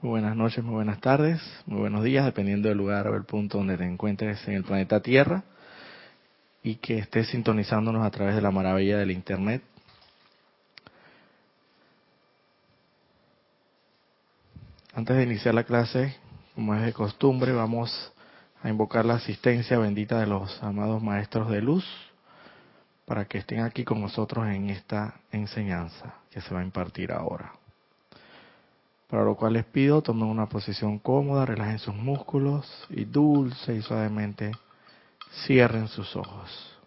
Muy buenas noches, muy buenas tardes, muy buenos días, dependiendo del lugar o el punto donde te encuentres en el planeta Tierra y que estés sintonizándonos a través de la maravilla del Internet. Antes de iniciar la clase, como es de costumbre, vamos a invocar la asistencia bendita de los amados maestros de luz para que estén aquí con nosotros en esta enseñanza que se va a impartir ahora. Para lo cual les pido, tomen una posición cómoda, relajen sus músculos y dulce y suavemente cierren sus ojos.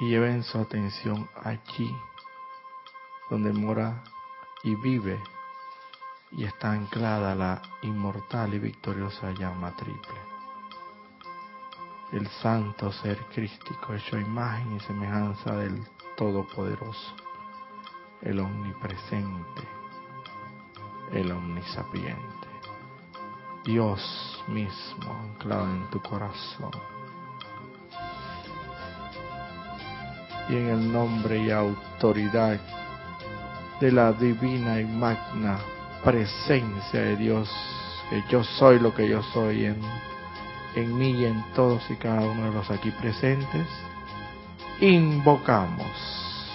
Y lleven su atención allí, donde mora y vive y está anclada la inmortal y victoriosa llama triple. El santo ser crístico hecho imagen y semejanza del Todopoderoso, el omnipresente el omnisapiente. Dios mismo anclado en tu corazón. Y en el nombre y autoridad de la divina y magna presencia de Dios, que yo soy lo que yo soy en, en mí y en todos y cada uno de los aquí presentes, invocamos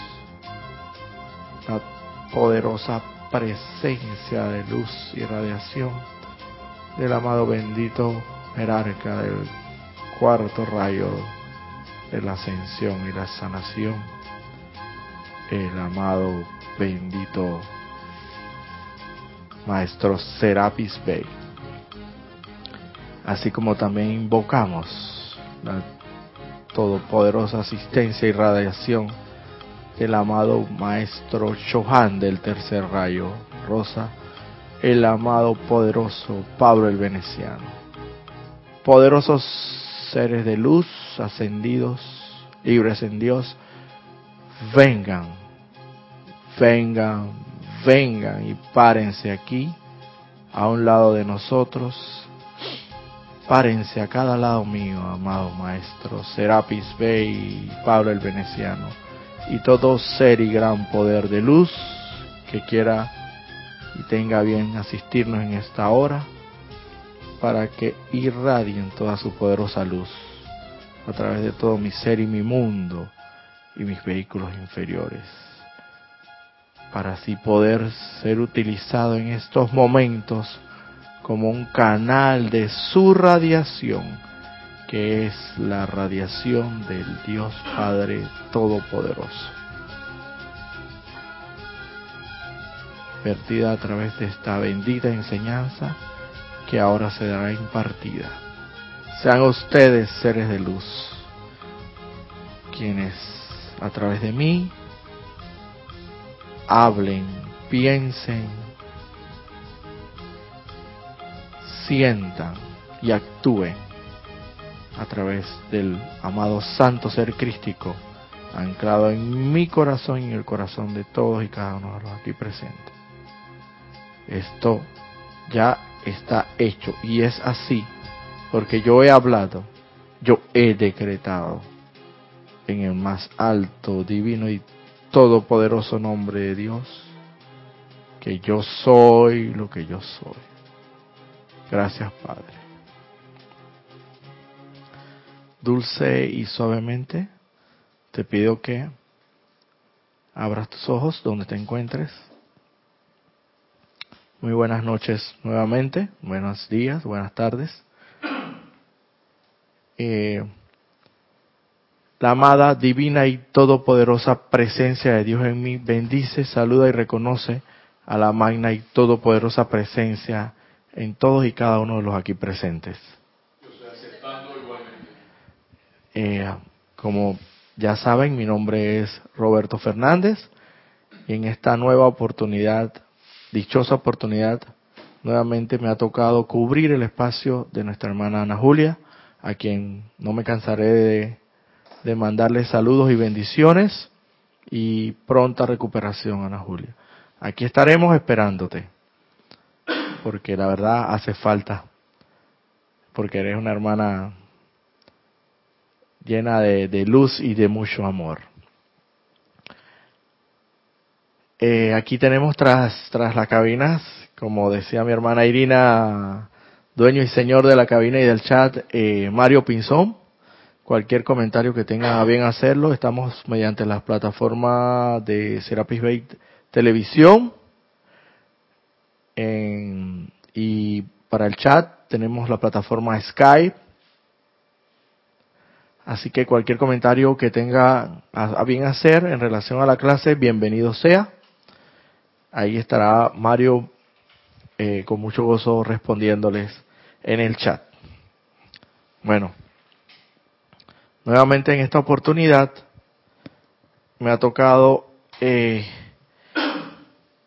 la poderosa presencia de luz y radiación del amado bendito jerarca del cuarto rayo de la ascensión y la sanación, el amado bendito Maestro Serapis Bey. Así como también invocamos la todopoderosa asistencia y radiación el amado maestro Chohan del tercer rayo rosa, el amado poderoso Pablo el Veneciano. Poderosos seres de luz ascendidos, libres en Dios, vengan, vengan, vengan y párense aquí, a un lado de nosotros. Párense a cada lado mío, amado maestro Serapis Bey Pablo el Veneciano y todo ser y gran poder de luz que quiera y tenga bien asistirnos en esta hora para que irradien toda su poderosa luz a través de todo mi ser y mi mundo y mis vehículos inferiores para así poder ser utilizado en estos momentos como un canal de su radiación que es la radiación del Dios Padre Todopoderoso. Vertida a través de esta bendita enseñanza que ahora se dará impartida. Sean ustedes seres de luz, quienes a través de mí hablen, piensen, sientan y actúen a través del amado santo ser crístico anclado en mi corazón y en el corazón de todos y cada uno de los aquí presentes. Esto ya está hecho y es así porque yo he hablado, yo he decretado en el más alto, divino y todopoderoso nombre de Dios que yo soy lo que yo soy. Gracias Padre dulce y suavemente, te pido que abras tus ojos donde te encuentres. Muy buenas noches nuevamente, buenos días, buenas tardes. Eh, la amada, divina y todopoderosa presencia de Dios en mí bendice, saluda y reconoce a la magna y todopoderosa presencia en todos y cada uno de los aquí presentes. Eh, como ya saben, mi nombre es Roberto Fernández y en esta nueva oportunidad, dichosa oportunidad, nuevamente me ha tocado cubrir el espacio de nuestra hermana Ana Julia, a quien no me cansaré de, de mandarle saludos y bendiciones y pronta recuperación, Ana Julia. Aquí estaremos esperándote, porque la verdad hace falta, porque eres una hermana llena de, luz y de mucho amor. Eh, aquí tenemos tras, tras las cabinas, como decía mi hermana Irina, dueño y señor de la cabina y del chat, eh, Mario Pinzón. Cualquier comentario que tenga bien hacerlo, estamos mediante las plataformas de Serapis Bay Televisión. y para el chat tenemos la plataforma Skype. Así que cualquier comentario que tenga a bien hacer en relación a la clase, bienvenido sea. Ahí estará Mario eh, con mucho gozo respondiéndoles en el chat. Bueno, nuevamente en esta oportunidad me ha tocado eh,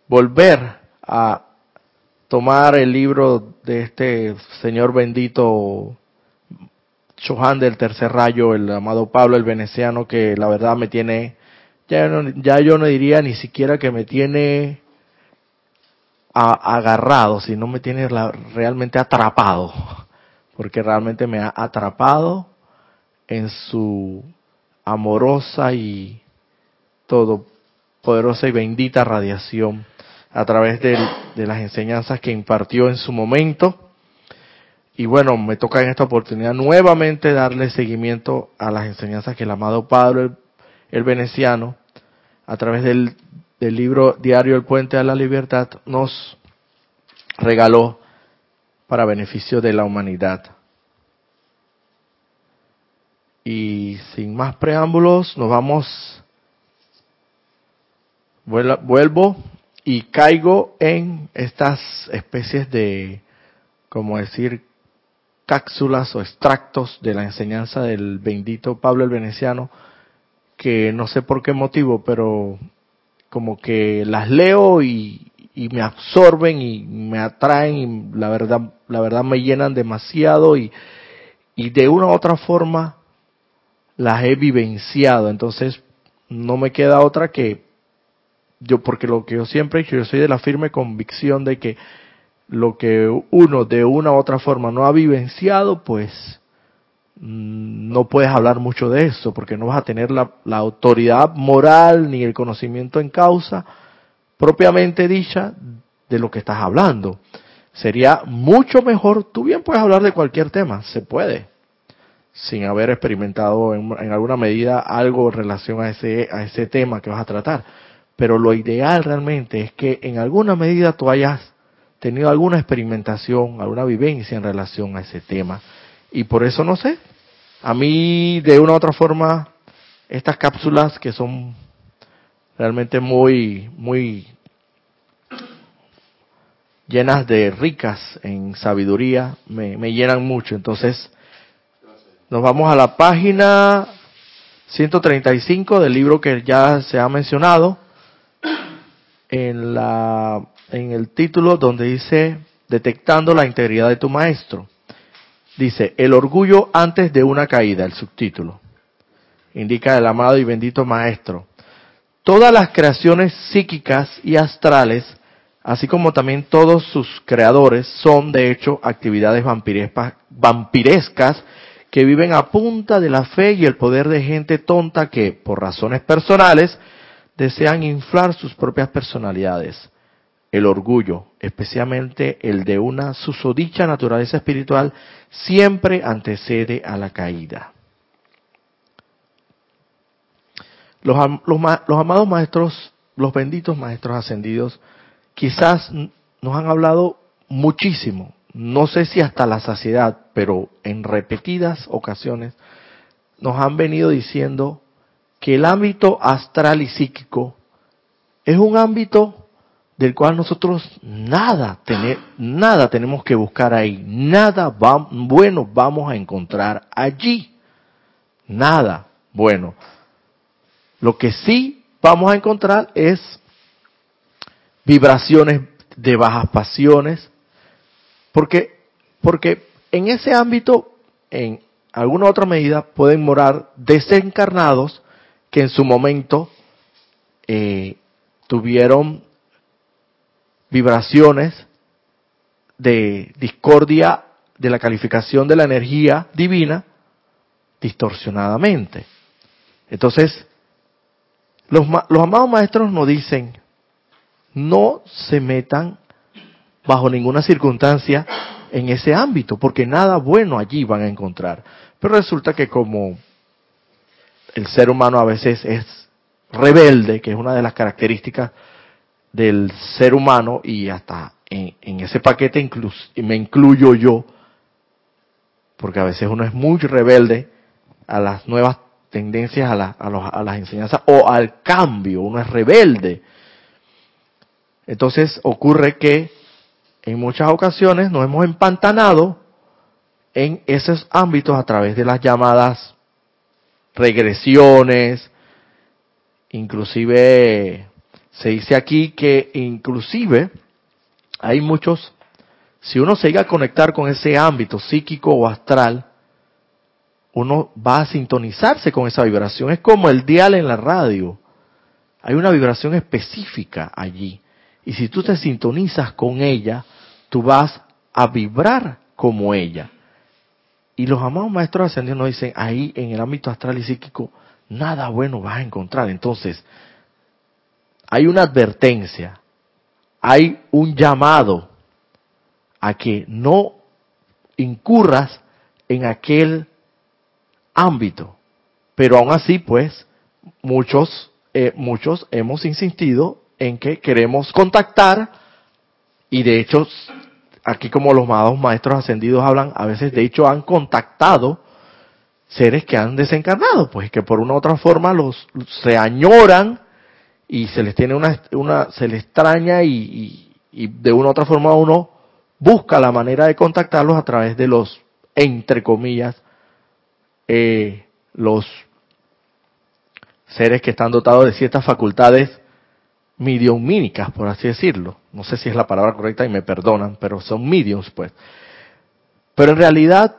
volver a tomar el libro de este señor bendito Chohan del tercer rayo, el amado Pablo el veneciano, que la verdad me tiene, ya, ya yo no diría ni siquiera que me tiene agarrado, si no me tiene realmente atrapado, porque realmente me ha atrapado en su amorosa y todopoderosa y bendita radiación a través de, las enseñanzas que impartió en su momento. Y bueno, me toca en esta oportunidad nuevamente darle seguimiento a las enseñanzas que el amado Padre, el veneciano, a través del del libro Diario El Puente a la Libertad nos regaló para beneficio de la humanidad. Y sin más preámbulos, nos vamos, vuelvo y caigo en estas especies de, como decir, cápsulas o extractos de la enseñanza del bendito Pablo el Veneciano, que no sé por qué motivo, pero como que las leo y, me absorben y me atraen y la verdad, la verdad me llenan demasiado y, y de una u otra forma las he vivenciado. Entonces no me queda otra que yo, porque lo que yo siempre he yo soy de la firme convicción de que lo que uno de una u otra forma no ha vivenciado, pues Mm, no puedes hablar mucho de eso porque no vas a tener la, autoridad moral ni el conocimiento en causa propiamente dicha de lo que estás hablando. Sería mucho mejor, tú bien puedes hablar de cualquier tema, se puede, sin haber experimentado en, alguna medida algo en relación a ese, a ese tema que vas a tratar. Pero lo ideal realmente es que en alguna medida tú hayas tenido alguna experimentación, alguna vivencia en relación a ese tema y por eso no sé. A mí, de una u otra forma, estas cápsulas que son realmente muy, muy llenas de ricas en sabiduría, me, me llenan mucho. Entonces, nos vamos a la página 135 del libro que ya se ha mencionado, en, el título donde dice Detectando la integridad de tu maestro. Dice, el orgullo antes de una caída, el subtítulo. Indica el amado y bendito Maestro. Todas las creaciones psíquicas y astrales, así como también todos sus creadores, son de hecho actividades vampirescas que viven a punta de la fe y el poder de gente tonta que, por razones personales, desean inflar sus propias personalidades el orgullo, especialmente el de una susodicha naturaleza espiritual, siempre antecede a la caída. Los, amados maestros, los benditos maestros ascendidos, quizás nos han hablado muchísimo, no sé si hasta la saciedad, pero en repetidas ocasiones nos han venido diciendo que el ámbito astral y psíquico es un ámbito del cual nosotros nada, nada tenemos que buscar ahí, nada bueno vamos a encontrar allí, nada bueno. Lo que sí vamos a encontrar es vibraciones de bajas pasiones, porque, porque en ese ámbito, en alguna otra medida, pueden morar desencarnados que en su momento eh, tuvieron vibraciones de discordia de la calificación de la energía divina distorsionadamente. Entonces, los, los amados maestros nos dicen, no se metan bajo ninguna circunstancia en ese ámbito, porque nada bueno allí van a encontrar. Pero resulta que como el ser humano a veces es rebelde, que es una de las características del ser humano, y hasta en, ese paquete me incluyo yo, porque a veces uno es muy rebelde a las nuevas tendencias, a, a las enseñanzas o al cambio, uno es rebelde. Entonces ocurre que en muchas ocasiones nos hemos empantanado en esos ámbitos a través de las llamadas regresiones, inclusive se dice aquí que inclusive hay muchos, si uno se llega a conectar con ese ámbito psíquico o astral, uno va a sintonizarse con esa vibración. Es como el dial en la radio. Hay una vibración específica allí. Y si tú te sintonizas con ella, tú vas a vibrar como ella. Y los amados maestros ascendidos nos dicen, ahí en el ámbito astral y psíquico, nada bueno vas a encontrar. Entonces, hay una advertencia, hay un llamado a que no incurras en aquel ámbito. Pero aún así, pues, muchos, eh, muchos hemos insistido en que queremos contactar y de hecho, aquí como los maestros ascendidos hablan, a veces de hecho han contactado seres que han desencarnado, pues que por una u otra forma los se añoran y se les tiene una, una se les extraña y, y de una u otra forma uno busca la manera de contactarlos a través de los entre comillas eh, los seres que están dotados de ciertas facultades mediumínicas, por así decirlo. No sé si es la palabra correcta y me perdonan, pero son mediums, pues. Pero en realidad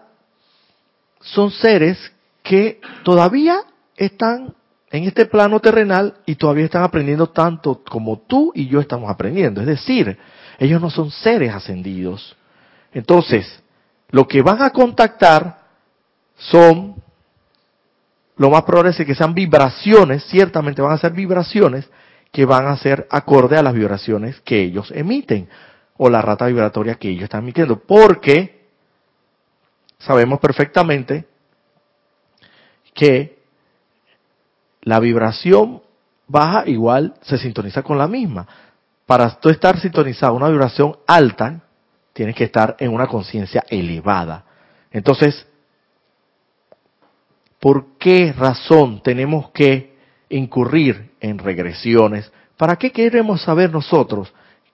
son seres que todavía están en este plano terrenal y todavía están aprendiendo tanto como tú y yo estamos aprendiendo. Es decir, ellos no son seres ascendidos. Entonces, lo que van a contactar son, lo más probable es que sean vibraciones, ciertamente van a ser vibraciones que van a ser acorde a las vibraciones que ellos emiten o la rata vibratoria que ellos están emitiendo. Porque sabemos perfectamente que la vibración baja igual se sintoniza con la misma. Para tú estar sintonizado a una vibración alta, tienes que estar en una conciencia elevada. Entonces, ¿por qué razón tenemos que incurrir en regresiones? ¿Para qué queremos saber nosotros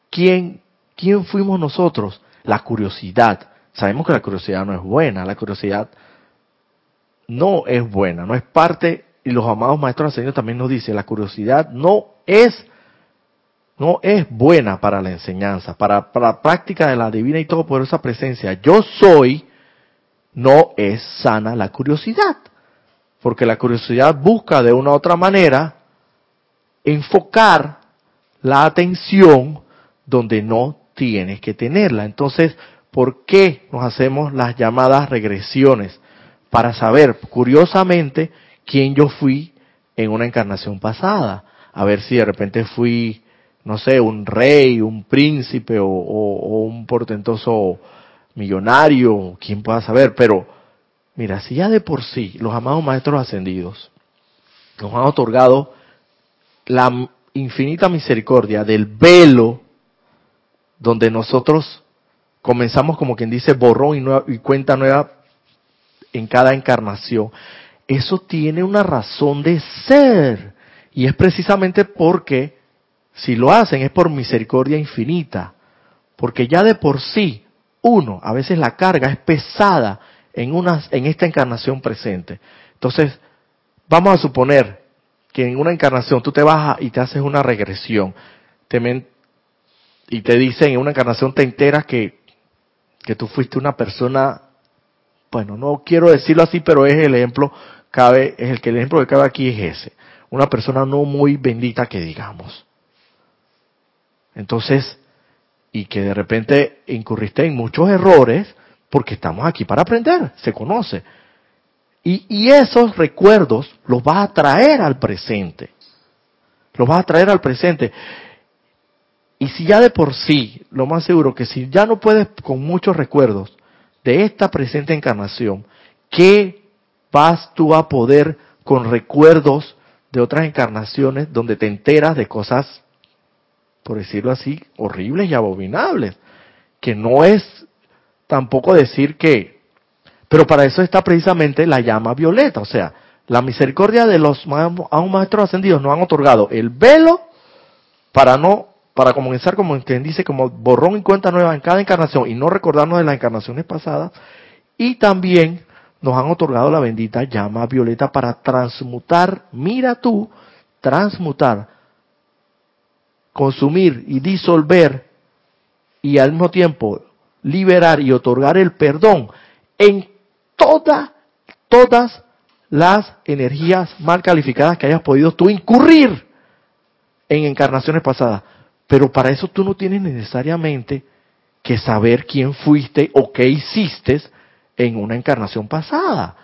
quién, quién fuimos nosotros? La curiosidad. Sabemos que la curiosidad no es buena, la curiosidad no es buena, no es parte, y los amados maestros ascendidos también nos dicen, la curiosidad no es, no es buena para la enseñanza, para, para la práctica de la divina y todopoderosa presencia. Yo soy, no es sana la curiosidad porque la curiosidad busca de una u otra manera enfocar la atención donde no tienes que tenerla. Entonces, ¿por qué nos hacemos las llamadas regresiones? Para saber, curiosamente, quién yo fui en una encarnación pasada. A ver si de repente fui, no sé, un rey, un príncipe o, un portentoso millonario, quién pueda saber, pero Mira, si ya de por sí los amados maestros ascendidos nos han otorgado la infinita misericordia del velo donde nosotros comenzamos como quien dice borrón y, y cuenta nueva en cada encarnación, eso tiene una razón de ser. Y es precisamente porque si lo hacen es por misericordia infinita. Porque ya de por sí, uno, a veces la carga es pesada en, una, en esta encarnación presente. Entonces, vamos a suponer que en una encarnación tú te vas y te haces una regresión te y te dicen en una encarnación te enteras que, que tú fuiste una persona, bueno, no quiero decirlo así, pero es el ejemplo, cabe, es el que el ejemplo que cabe aquí es ese. Una persona no muy bendita que digamos. Entonces, y que de repente incurriste en muchos errores, porque estamos aquí para aprender, se conoce. Y, esos recuerdos los vas a traer al presente. Los vas a traer al presente. Y si ya de por sí, lo más seguro que si ya no puedes con muchos recuerdos de esta presente encarnación, ¿qué vas tú a poder con recuerdos de otras encarnaciones donde te enteras de cosas, por decirlo así, horribles y abominables? Que no es tampoco decir que, pero para eso está precisamente la llama violeta, o sea, la misericordia de los a un maestros ascendidos nos han otorgado el velo para no para comenzar, como quien dice, como borrón y cuenta nueva en cada encarnación y no recordarnos de las encarnaciones pasadas. Y también nos han otorgado la bendita llama violeta para transmutar, mira tú, transmutar, consumir y disolver y al mismo tiempo liberar y otorgar el perdón en todas, todas las energías mal calificadas que hayas podido tú incurrir en encarnaciones pasadas. Pero para eso tú no tienes necesariamente que saber quién fuiste o qué hiciste en una encarnación pasada.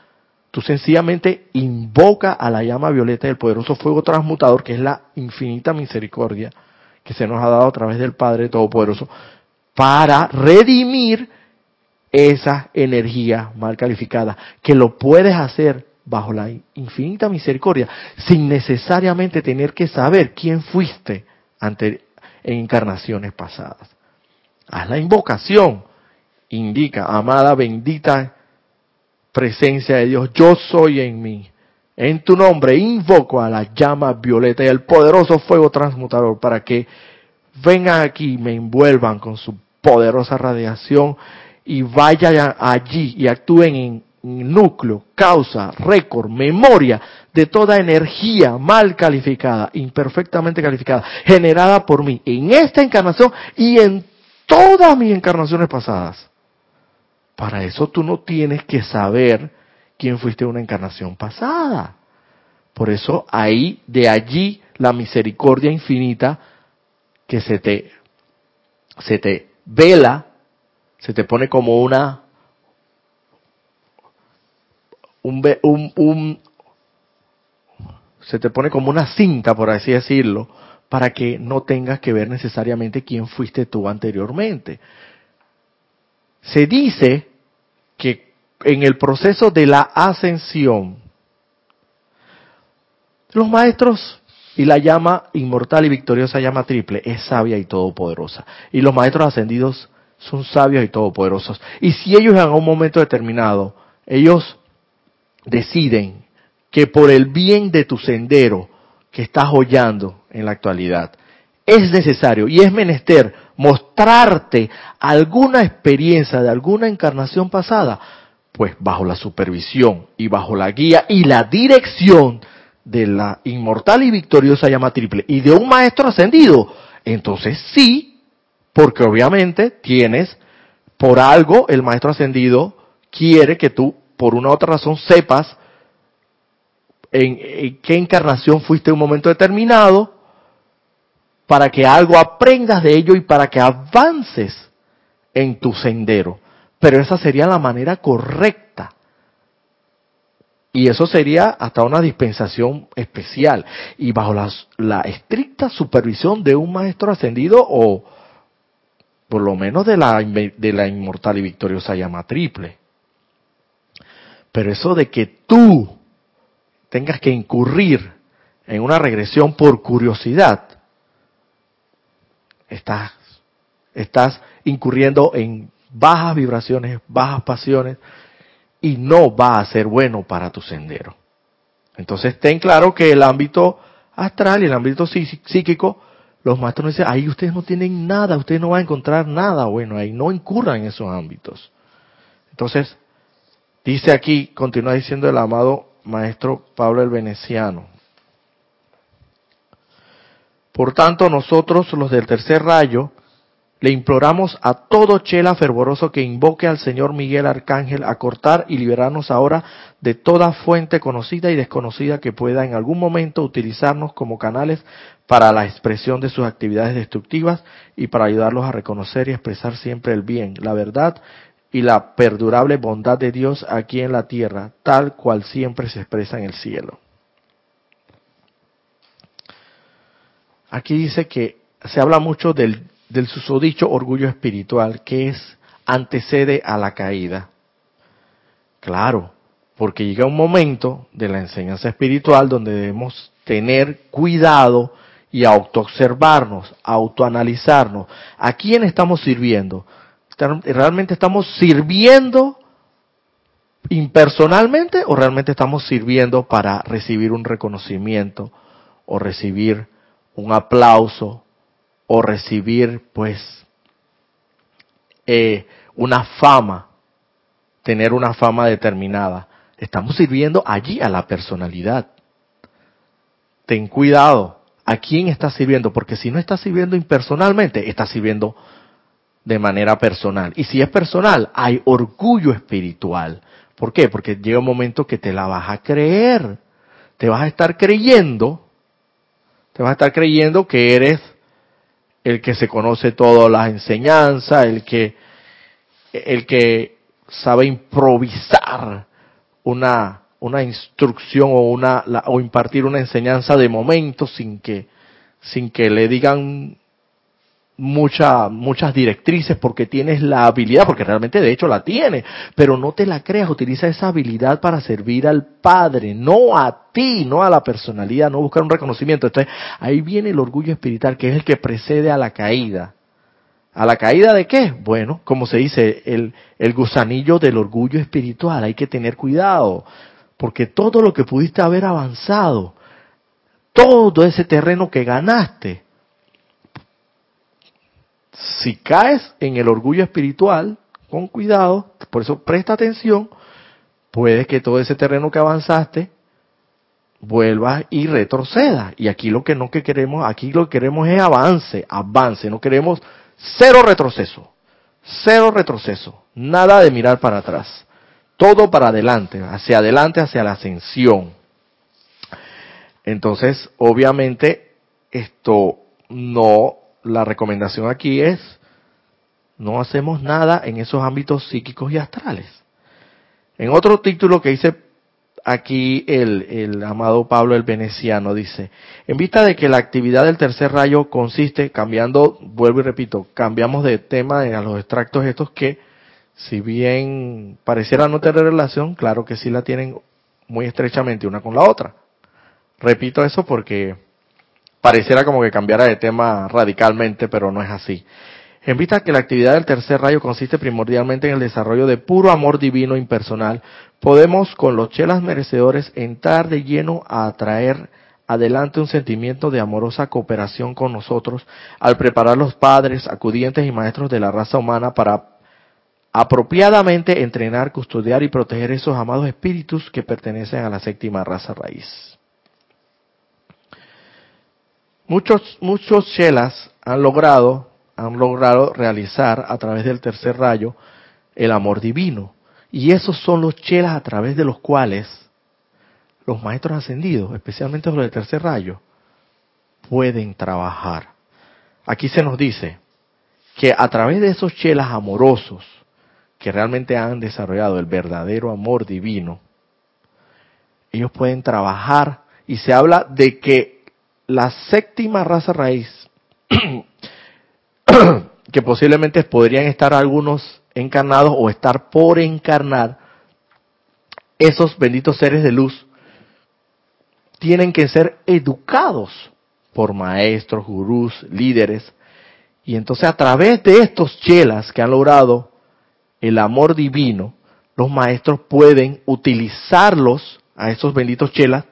Tú sencillamente invoca a la llama violeta del poderoso fuego transmutador, que es la infinita misericordia que se nos ha dado a través del Padre Todopoderoso, para redimir esa energía mal calificada, que lo puedes hacer bajo la infinita misericordia, sin necesariamente tener que saber quién fuiste ante, en encarnaciones pasadas. Haz la invocación, indica, amada, bendita presencia de Dios, yo soy en mí. En tu nombre invoco a la llama violeta y al poderoso fuego transmutador para que vengan aquí y me envuelvan con su poderosa radiación y vayan allí y actúen en núcleo, causa, récord, memoria de toda energía mal calificada, imperfectamente calificada, generada por mí en esta encarnación y en todas mis encarnaciones pasadas. Para eso tú no tienes que saber quién fuiste una encarnación pasada. Por eso ahí, de allí, la misericordia infinita que se te, se te vela, se te pone como una un, se te pone como una cinta, por así decirlo, para que no tengas que ver necesariamente quién fuiste tú anteriormente. Se dice que en el proceso de la ascensión, los maestros y la llama inmortal y victoriosa llama triple es sabia y todopoderosa. Y los maestros ascendidos son sabios y todopoderosos. Y si ellos en un momento determinado, ellos deciden que por el bien de tu sendero que estás hollando en la actualidad, es necesario y es menester mostrarte alguna experiencia de alguna encarnación pasada, pues bajo la supervisión y bajo la guía y la dirección de la inmortal y victoriosa llama triple y de un maestro ascendido, entonces sí, porque obviamente tienes por algo el maestro ascendido quiere que tú por una u otra razón sepas en, qué encarnación fuiste en un momento determinado, para que algo aprendas de ello y para que avances en tu sendero. Pero esa sería la manera correcta. Y eso sería hasta una dispensación especial y bajo la, la, estricta supervisión de un maestro ascendido o por lo menos de la, de la inmortal y victoriosa llama triple. Pero eso de que tú tengas que incurrir en una regresión por curiosidad, estás, estás incurriendo en bajas vibraciones, bajas pasiones, y no va a ser bueno para tu sendero. Entonces ten claro que el ámbito astral y el ámbito psíquico, los maestros dicen, ahí ustedes no tienen nada, ustedes no van a encontrar nada bueno ahí, no incurran en esos ámbitos. Entonces, Dice aquí, continúa diciendo el amado maestro Pablo el Veneciano. Por tanto, nosotros, los del tercer rayo, le imploramos a todo chela fervoroso que invoque al Señor Miguel Arcángel a cortar y liberarnos ahora de toda fuente conocida y desconocida que pueda en algún momento utilizarnos como canales para la expresión de sus actividades destructivas y para ayudarlos a reconocer y expresar siempre el bien, la verdad y la perdurable bondad de Dios aquí en la tierra, tal cual siempre se expresa en el cielo. Aquí dice que se habla mucho del, del susodicho orgullo espiritual que es antecede a la caída. Claro, porque llega un momento de la enseñanza espiritual donde debemos tener cuidado y autoobservarnos, autoanalizarnos. ¿A quién estamos sirviendo? ¿Realmente estamos sirviendo impersonalmente o realmente estamos sirviendo para recibir un reconocimiento o recibir un aplauso o recibir pues eh, una fama, tener una fama determinada? Estamos sirviendo allí a la personalidad. Ten cuidado, ¿a quién estás sirviendo? Porque si no estás sirviendo impersonalmente, estás sirviendo de manera personal. Y si es personal, hay orgullo espiritual. ¿Por qué? Porque llega un momento que te la vas a creer. Te vas a estar creyendo, te vas a estar creyendo que eres el que se conoce todas las enseñanzas, el que, el que sabe improvisar una, una instrucción o una o impartir una enseñanza de momento sin que sin que le digan mucha, muchas directrices porque tienes la habilidad, porque realmente de hecho la tienes, pero no te la creas, utiliza esa habilidad para servir al Padre, no a ti, no a la personalidad, no buscar un reconocimiento. Entonces ahí viene el orgullo espiritual, que es el que precede a la caída. ¿A la caída de qué? Bueno, como se dice, el, el gusanillo del orgullo espiritual, hay que tener cuidado, porque todo lo que pudiste haber avanzado, todo ese terreno que ganaste, si caes en el orgullo espiritual, con cuidado, por eso presta atención, puede que todo ese terreno que avanzaste vuelva y retroceda. Y aquí lo que no que queremos, aquí lo que queremos es avance, avance, no queremos cero retroceso, cero retroceso, nada de mirar para atrás, todo para adelante, hacia adelante, hacia la ascensión. Entonces, obviamente, esto no la recomendación aquí es, no hacemos nada en esos ámbitos psíquicos y astrales. En otro título que dice aquí el, el, amado Pablo el Veneciano dice, en vista de que la actividad del tercer rayo consiste, cambiando, vuelvo y repito, cambiamos de tema a los extractos estos que, si bien pareciera no tener relación, claro que sí la tienen muy estrechamente una con la otra. Repito eso porque pareciera como que cambiara de tema radicalmente, pero no es así. En vista que la actividad del tercer rayo consiste primordialmente en el desarrollo de puro amor divino impersonal, podemos con los chelas merecedores entrar de lleno a atraer adelante un sentimiento de amorosa cooperación con nosotros al preparar los padres, acudientes y maestros de la raza humana para apropiadamente entrenar, custodiar y proteger esos amados espíritus que pertenecen a la séptima raza raíz. Muchos, muchos chelas han logrado, han logrado realizar a través del tercer rayo el amor divino. Y esos son los chelas a través de los cuales los maestros ascendidos, especialmente los del tercer rayo, pueden trabajar. Aquí se nos dice que a través de esos chelas amorosos que realmente han desarrollado el verdadero amor divino, ellos pueden trabajar y se habla de que la séptima raza raíz, que posiblemente podrían estar algunos encarnados o estar por encarnar, esos benditos seres de luz tienen que ser educados por maestros, gurús, líderes. Y entonces a través de estos chelas que han logrado el amor divino, los maestros pueden utilizarlos a esos benditos chelas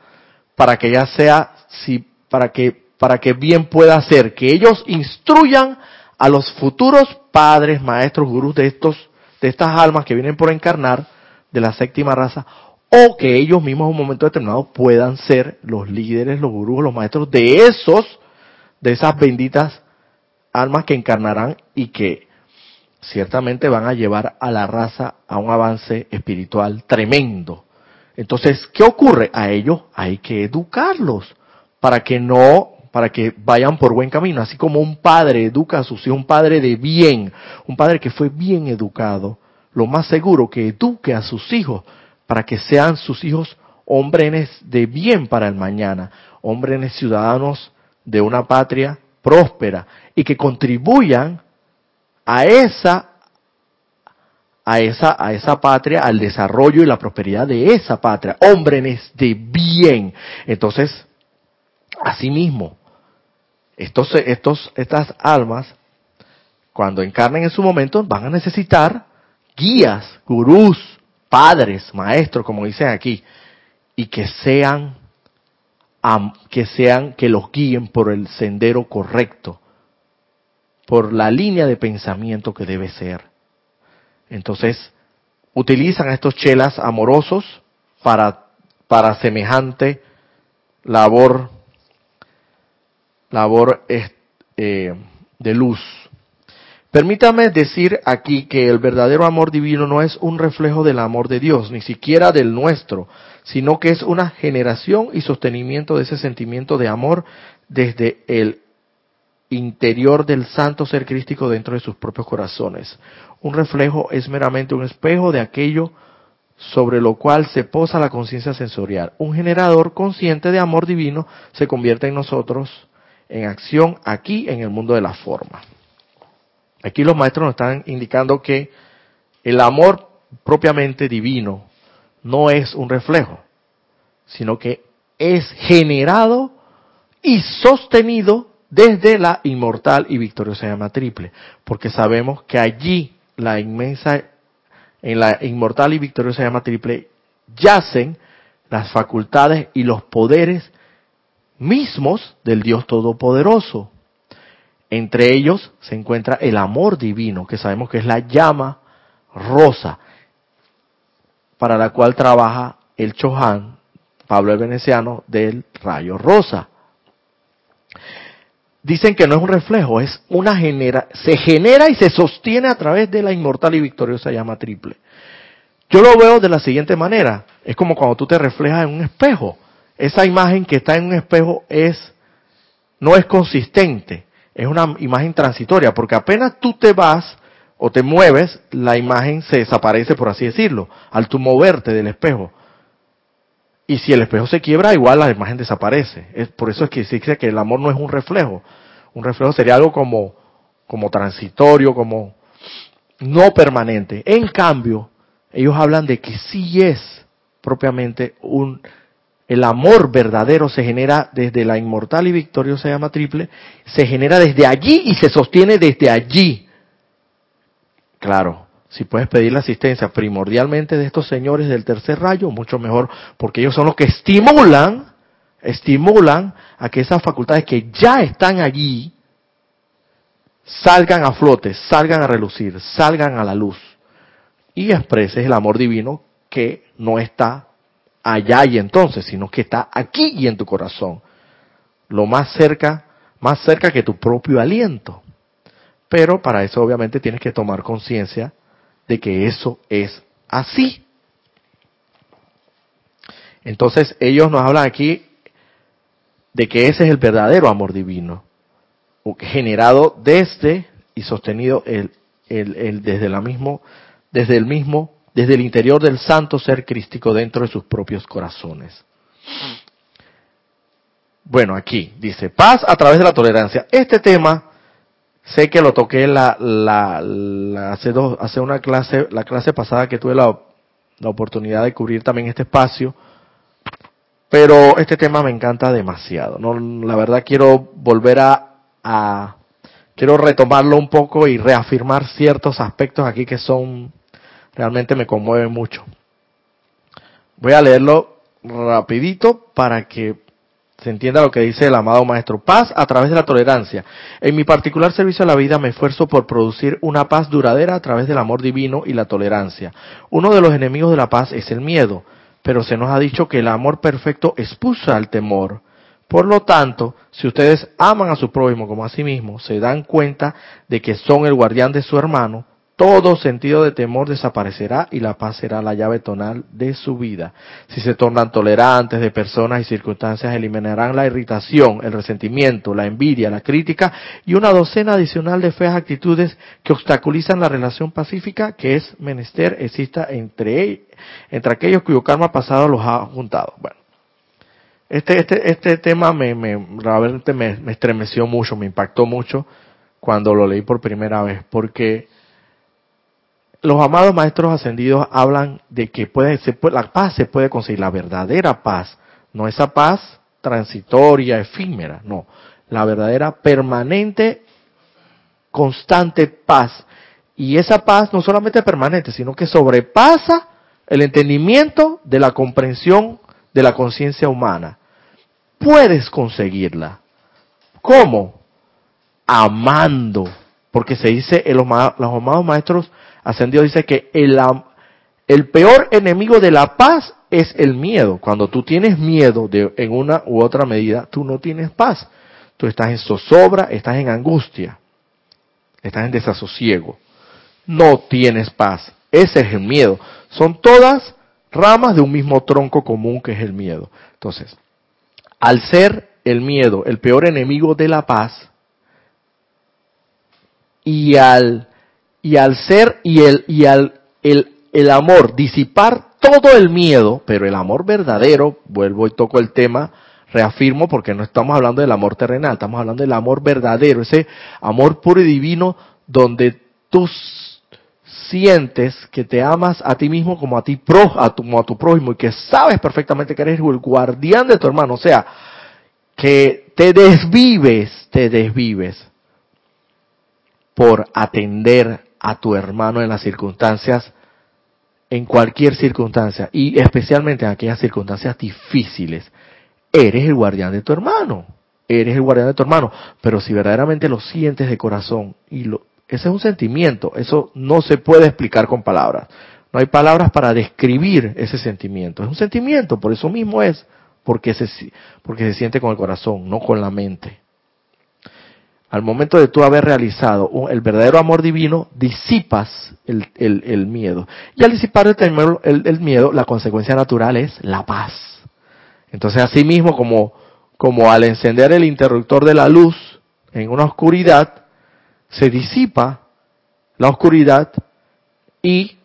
para que ya sea, si para que, para que bien pueda ser que ellos instruyan a los futuros padres, maestros, gurús de estos, de estas almas que vienen por encarnar de la séptima raza, o que ellos mismos en un momento determinado puedan ser los líderes, los gurús, los maestros de esos, de esas benditas almas que encarnarán y que ciertamente van a llevar a la raza a un avance espiritual tremendo. Entonces, ¿qué ocurre? A ellos hay que educarlos para que no, para que vayan por buen camino, así como un padre educa a sus hijos, un padre de bien, un padre que fue bien educado, lo más seguro que eduque a sus hijos para que sean sus hijos hombres de bien para el mañana, hombres ciudadanos de una patria próspera y que contribuyan a esa a esa, a esa patria, al desarrollo y la prosperidad de esa patria, hombres de bien. Entonces, asimismo, estos, estos, estas almas, cuando encarnen en su momento, van a necesitar guías, gurús, padres, maestros, como dicen aquí, y que sean, que sean, que los guíen por el sendero correcto, por la línea de pensamiento que debe ser. Entonces, utilizan a estos chelas amorosos para, para semejante labor, labor eh, de luz. Permítame decir aquí que el verdadero amor divino no es un reflejo del amor de Dios, ni siquiera del nuestro, sino que es una generación y sostenimiento de ese sentimiento de amor desde el interior del santo ser crístico dentro de sus propios corazones. Un reflejo es meramente un espejo de aquello sobre lo cual se posa la conciencia sensorial. Un generador consciente de amor divino se convierte en nosotros en acción aquí en el mundo de la forma. Aquí los maestros nos están indicando que el amor propiamente divino no es un reflejo, sino que es generado y sostenido desde la inmortal y victoriosa llama triple, porque sabemos que allí la inmensa, en la inmortal y victoriosa llama triple, yacen las facultades y los poderes mismos del Dios Todopoderoso. Entre ellos se encuentra el amor divino, que sabemos que es la llama rosa, para la cual trabaja el Chohan, Pablo el Veneciano, del rayo rosa dicen que no es un reflejo, es una genera, se genera y se sostiene a través de la inmortal y victoriosa llama triple. Yo lo veo de la siguiente manera, es como cuando tú te reflejas en un espejo. Esa imagen que está en un espejo es no es consistente, es una imagen transitoria, porque apenas tú te vas o te mueves, la imagen se desaparece, por así decirlo, al tú moverte del espejo. Y si el espejo se quiebra, igual la imagen desaparece. Es, por eso es que dice que el amor no es un reflejo. Un reflejo sería algo como, como transitorio, como no permanente. En cambio, ellos hablan de que sí es propiamente un, el amor verdadero se genera desde la inmortal y victoriosa llama triple, se genera desde allí y se sostiene desde allí. Claro, si puedes pedir la asistencia primordialmente de estos señores del tercer rayo, mucho mejor, porque ellos son los que estimulan, estimulan a que esas facultades que ya están allí salgan a flote, salgan a relucir, salgan a la luz y expreses el amor divino que no está allá y entonces, sino que está aquí y en tu corazón. Lo más cerca, más cerca que tu propio aliento. Pero para eso obviamente tienes que tomar conciencia de que eso es así. Entonces ellos nos hablan aquí de que ese es el verdadero amor divino, generado desde y sostenido el, el, desde, la mismo, desde el mismo, desde el interior del santo ser crístico dentro de sus propios corazones. Bueno, aquí dice, paz a través de la tolerancia. Este tema Sé que lo toqué la, la, hace, dos, hace una clase, la clase pasada que tuve la, la oportunidad de cubrir también este espacio, pero este tema me encanta demasiado. No, la verdad quiero volver a, a, quiero retomarlo un poco y reafirmar ciertos aspectos aquí que son realmente me conmueven mucho. Voy a leerlo rapidito para que se entienda lo que dice el amado Maestro. Paz a través de la tolerancia. En mi particular servicio a la vida me esfuerzo por producir una paz duradera a través del amor divino y la tolerancia. Uno de los enemigos de la paz es el miedo, pero se nos ha dicho que el amor perfecto expulsa al temor. Por lo tanto, si ustedes aman a su prójimo como a sí mismo, se dan cuenta de que son el guardián de su hermano, todo sentido de temor desaparecerá y la paz será la llave tonal de su vida. Si se tornan tolerantes de personas y circunstancias, eliminarán la irritación, el resentimiento, la envidia, la crítica y una docena adicional de feas actitudes que obstaculizan la relación pacífica que es menester exista entre, entre aquellos cuyo karma pasado los ha juntado. Bueno, Este, este, este tema me, me, realmente me, me estremeció mucho, me impactó mucho cuando lo leí por primera vez, porque los amados maestros ascendidos hablan de que puede, la paz se puede conseguir, la verdadera paz, no esa paz transitoria, efímera, no, la verdadera permanente, constante paz. Y esa paz no solamente es permanente, sino que sobrepasa el entendimiento de la comprensión de la conciencia humana. Puedes conseguirla. ¿Cómo? Amando. Porque se dice, en los, los amados maestros ascendidos dice que el, el peor enemigo de la paz es el miedo. Cuando tú tienes miedo en una u otra medida, tú no tienes paz. Tú estás en zozobra, estás en angustia, estás en desasosiego. No tienes paz. Ese es el miedo. Son todas ramas de un mismo tronco común que es el miedo. Entonces, al ser el miedo el peor enemigo de la paz, y al, y al ser y el, y al el, el amor disipar todo el miedo, pero el amor verdadero, vuelvo y toco el tema, reafirmo porque no estamos hablando del amor terrenal, estamos hablando del amor verdadero, ese amor puro y divino donde tú sientes que te amas a ti mismo como a ti pro, a tu, como a tu prójimo y que sabes perfectamente que eres el guardián de tu hermano, o sea, que te desvives, te desvives por atender a tu hermano en las circunstancias en cualquier circunstancia y especialmente en aquellas circunstancias difíciles, eres el guardián de tu hermano, eres el guardián de tu hermano, pero si verdaderamente lo sientes de corazón y lo, ese es un sentimiento, eso no se puede explicar con palabras. No hay palabras para describir ese sentimiento. Es un sentimiento, por eso mismo es, porque se, porque se siente con el corazón, no con la mente al momento de tú haber realizado el verdadero amor divino, disipas el, miedo. Y al disipar el, miedo, la consecuencia natural es la paz. Entonces, así mismo como, como al encender el interruptor de la luz en una oscuridad, se disipa la oscuridad y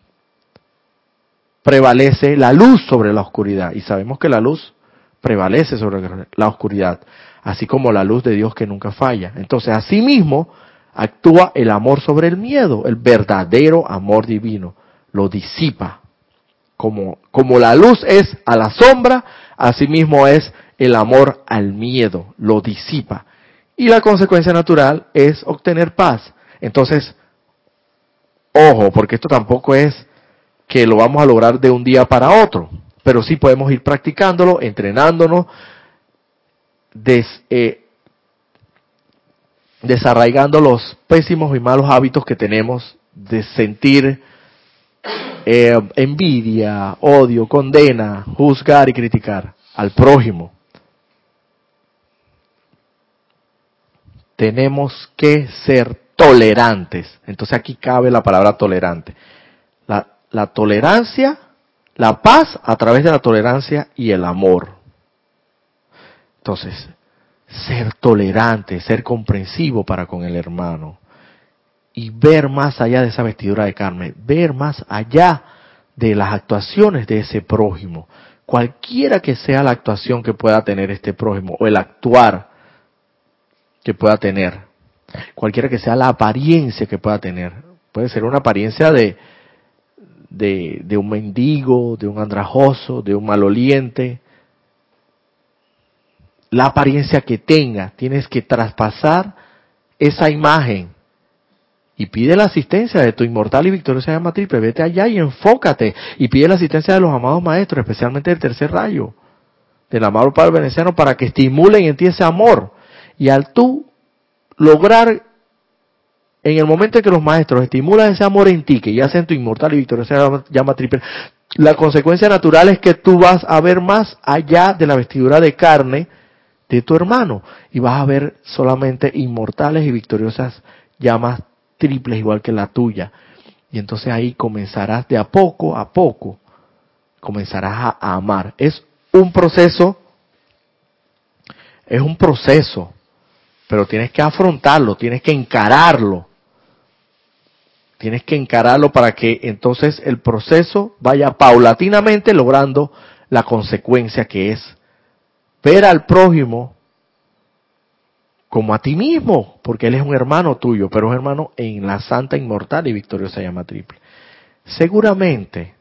prevalece la luz sobre la oscuridad. Y sabemos que la luz prevalece sobre la oscuridad así como la luz de Dios que nunca falla. Entonces, asimismo, actúa el amor sobre el miedo, el verdadero amor divino, lo disipa. Como, como la luz es a la sombra, asimismo es el amor al miedo, lo disipa. Y la consecuencia natural es obtener paz. Entonces, ojo, porque esto tampoco es que lo vamos a lograr de un día para otro, pero sí podemos ir practicándolo, entrenándonos, des, eh, desarraigando los pésimos y malos hábitos que tenemos de sentir eh, envidia, odio, condena, juzgar y criticar al prójimo. Tenemos que ser tolerantes. Entonces aquí cabe la palabra tolerante. La, la tolerancia, la paz a través de la tolerancia y el amor. Entonces, ser tolerante, ser comprensivo para con el hermano y ver más allá de esa vestidura de carne, ver más allá de las actuaciones de ese prójimo, cualquiera que sea la actuación que pueda tener este prójimo o el actuar que pueda tener, cualquiera que sea la apariencia que pueda tener, puede ser una apariencia de, de, de un mendigo, de un andrajoso, de un maloliente, la apariencia que tenga, tienes que traspasar esa imagen y pide la asistencia de tu inmortal y victoriosa llama triple. Vete allá y enfócate y pide la asistencia de los amados maestros, especialmente del tercer rayo, del amado Padre Veneciano, para que estimulen en ti ese amor. Y al tú lograr, en el momento en que los maestros estimulan ese amor en ti, que ya sea tu inmortal y victoriosa llama triple, la consecuencia natural es que tú vas a ver más allá de la vestidura de carne, de tu hermano y vas a ver solamente inmortales y victoriosas llamas triples igual que la tuya. Y entonces ahí comenzarás de a poco a poco, comenzarás a amar. Es un proceso, es un proceso, pero tienes que afrontarlo, tienes que encararlo. Tienes que encararlo para que entonces el proceso vaya paulatinamente logrando la consecuencia que es ver al prójimo como a ti mismo, porque él es un hermano tuyo, pero un hermano en la santa, inmortal y victoriosa llama triple. Seguramente,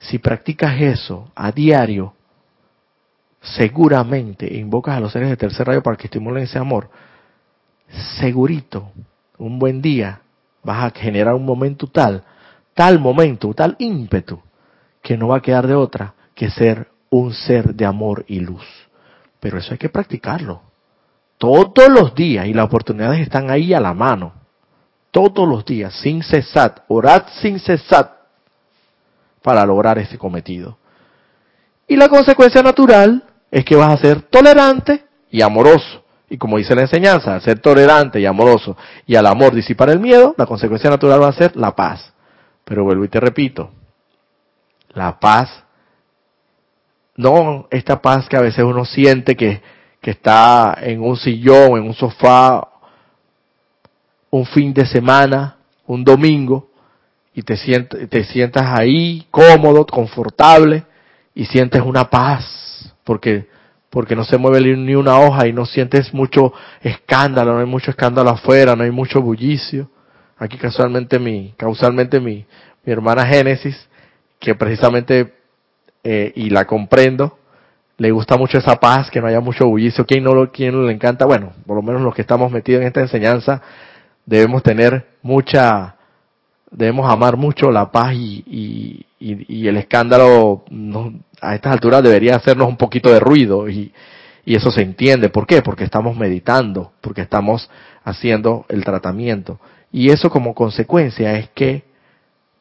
si practicas eso a diario, seguramente invocas a los seres de tercer rayo para que estimulen ese amor, segurito, un buen día vas a generar un momento tal, tal momento, tal ímpetu, que no va a quedar de otra que ser un ser de amor y luz. Pero eso hay que practicarlo. Todos los días, y las oportunidades están ahí a la mano. Todos los días, sin cesar, orad sin cesar para lograr ese cometido. Y la consecuencia natural es que vas a ser tolerante y amoroso. Y como dice la enseñanza, al ser tolerante y amoroso y al amor disipar el miedo, la consecuencia natural va a ser la paz. Pero vuelvo y te repito, la paz, no esta paz que a veces uno siente que, que está en un sillón, en un sofá, un fin de semana, un domingo, y te, te sientas ahí cómodo, confortable, y sientes una paz, porque porque no se mueve ni una hoja y no sientes mucho escándalo, no hay mucho escándalo afuera, no hay mucho bullicio. Aquí casualmente mi, causalmente mi, mi hermana Génesis, que precisamente, eh, y la comprendo, le gusta mucho esa paz, que no haya mucho bullicio. ¿Quién no, quién no le encanta? Bueno, por lo menos los que estamos metidos en esta enseñanza, debemos tener mucha, debemos amar mucho la paz y, y, y, el escándalo a estas alturas debería hacernos un poquito de ruido y, y eso se entiende. ¿Por qué? Porque estamos meditando, porque estamos haciendo el tratamiento. Y eso como consecuencia es que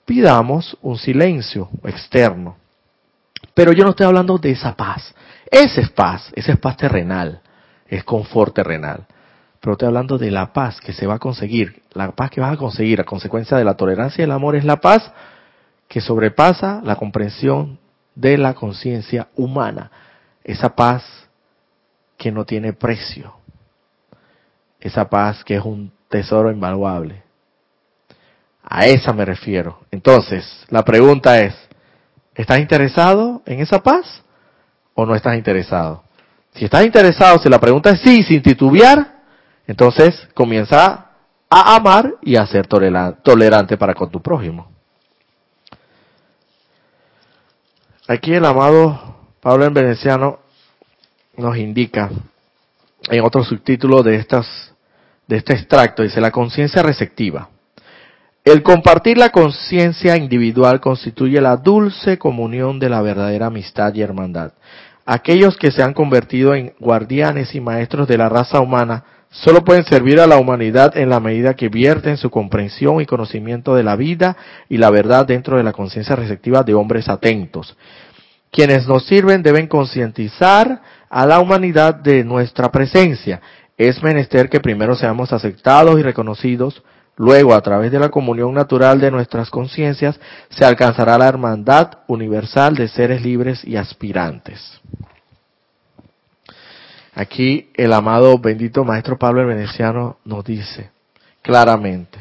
pidamos un silencio externo. Pero yo no estoy hablando de esa paz. Esa es paz, esa es paz terrenal, es confort terrenal. Pero estoy hablando de la paz que se va a conseguir. La paz que vas a conseguir a consecuencia de la tolerancia y el amor es la paz que sobrepasa la comprensión de la conciencia humana. Esa paz que no tiene precio. Esa paz que es un tesoro invaluable. A esa me refiero. Entonces, la pregunta es, ¿estás interesado en esa paz o no estás interesado? Si estás interesado, si la pregunta es sí, sin titubear, entonces comienza a amar y a ser tolerante para con tu prójimo. Aquí el amado Pablo en Veneciano nos indica en otro subtítulo de estas de este extracto dice la conciencia receptiva. El compartir la conciencia individual constituye la dulce comunión de la verdadera amistad y hermandad. Aquellos que se han convertido en guardianes y maestros de la raza humana solo pueden servir a la humanidad en la medida que vierten su comprensión y conocimiento de la vida y la verdad dentro de la conciencia receptiva de hombres atentos. Quienes nos sirven deben concientizar a la humanidad de nuestra presencia. Es menester que primero seamos aceptados y reconocidos, luego a través de la comunión natural de nuestras conciencias se alcanzará la hermandad universal de seres libres y aspirantes. Aquí el amado bendito Maestro Pablo el Veneciano nos dice claramente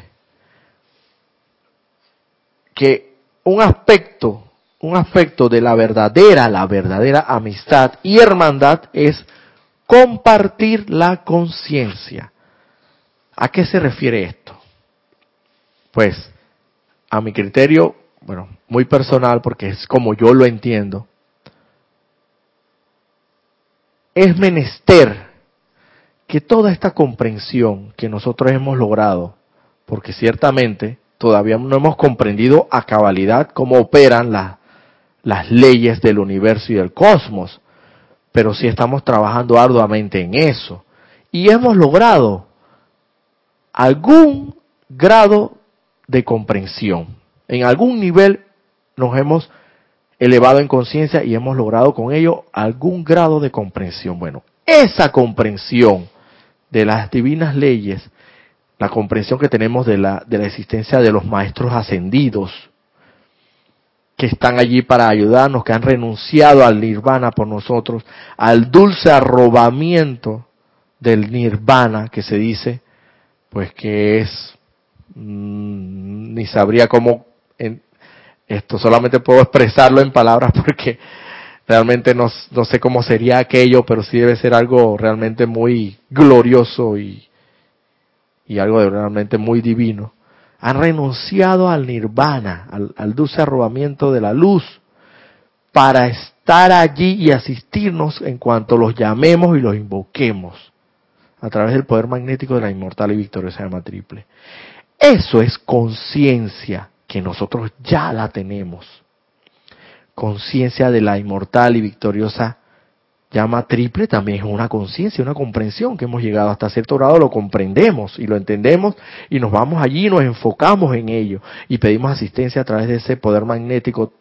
que un aspecto, un aspecto de la verdadera, la verdadera amistad y hermandad es compartir la conciencia. ¿A qué se refiere esto? Pues, a mi criterio, bueno, muy personal porque es como yo lo entiendo, es menester que toda esta comprensión que nosotros hemos logrado, porque ciertamente todavía no hemos comprendido a cabalidad cómo operan las leyes del universo y del cosmos, pero sí estamos trabajando arduamente en eso. Y hemos logrado algún grado de comprensión. En algún nivel nos hemos elevado en conciencia y hemos logrado con ello algún grado de comprensión. Bueno, esa comprensión de las divinas leyes, la comprensión que tenemos de la, de la existencia de los maestros ascendidos, que están allí para ayudarnos, que han renunciado al nirvana por nosotros, al dulce arrobamiento del nirvana que se dice, pues que es, mm, ni sabría cómo esto solamente puedo expresarlo en palabras porque realmente no, sé cómo sería aquello, pero sí debe ser algo realmente muy glorioso y, y algo de realmente muy divino. Han renunciado al nirvana, al, al dulce arrobamiento de la luz, para estar allí y asistirnos en cuanto los llamemos y los invoquemos a través del poder magnético de la inmortal y victoriosa llama triple. Eso es conciencia que nosotros ya la tenemos. Conciencia de la inmortal y victoriosa llama triple también es una conciencia, una comprensión que hemos llegado hasta cierto grado, lo comprendemos y lo entendemos y nos vamos allí nos enfocamos en ello y pedimos asistencia a través de ese poder magnético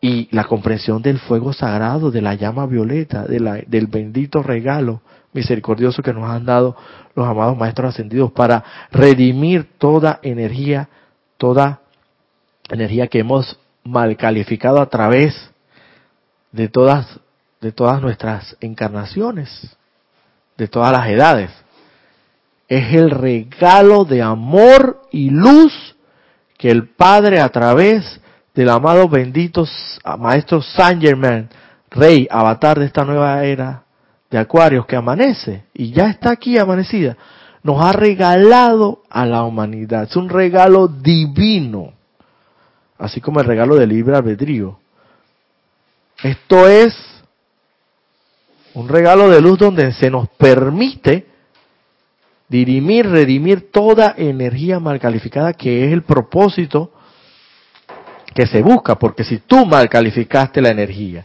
y la comprensión del fuego sagrado, de la llama violeta, de la, del bendito regalo misericordioso que nos han dado los amados maestros ascendidos para redimir toda energía, toda energía que hemos mal calificado a través de todas, de todas nuestras encarnaciones, de todas las edades. Es el regalo de amor y luz que el Padre a través del amado bendito Maestro Saint Germain, Rey, avatar de esta nueva era, de Acuarios que amanece y ya está aquí amanecida, nos ha regalado a la humanidad. Es un regalo divino, así como el regalo del libre albedrío. Esto es un regalo de luz donde se nos permite dirimir, redimir toda energía mal calificada, que es el propósito que se busca, porque si tú mal calificaste la energía,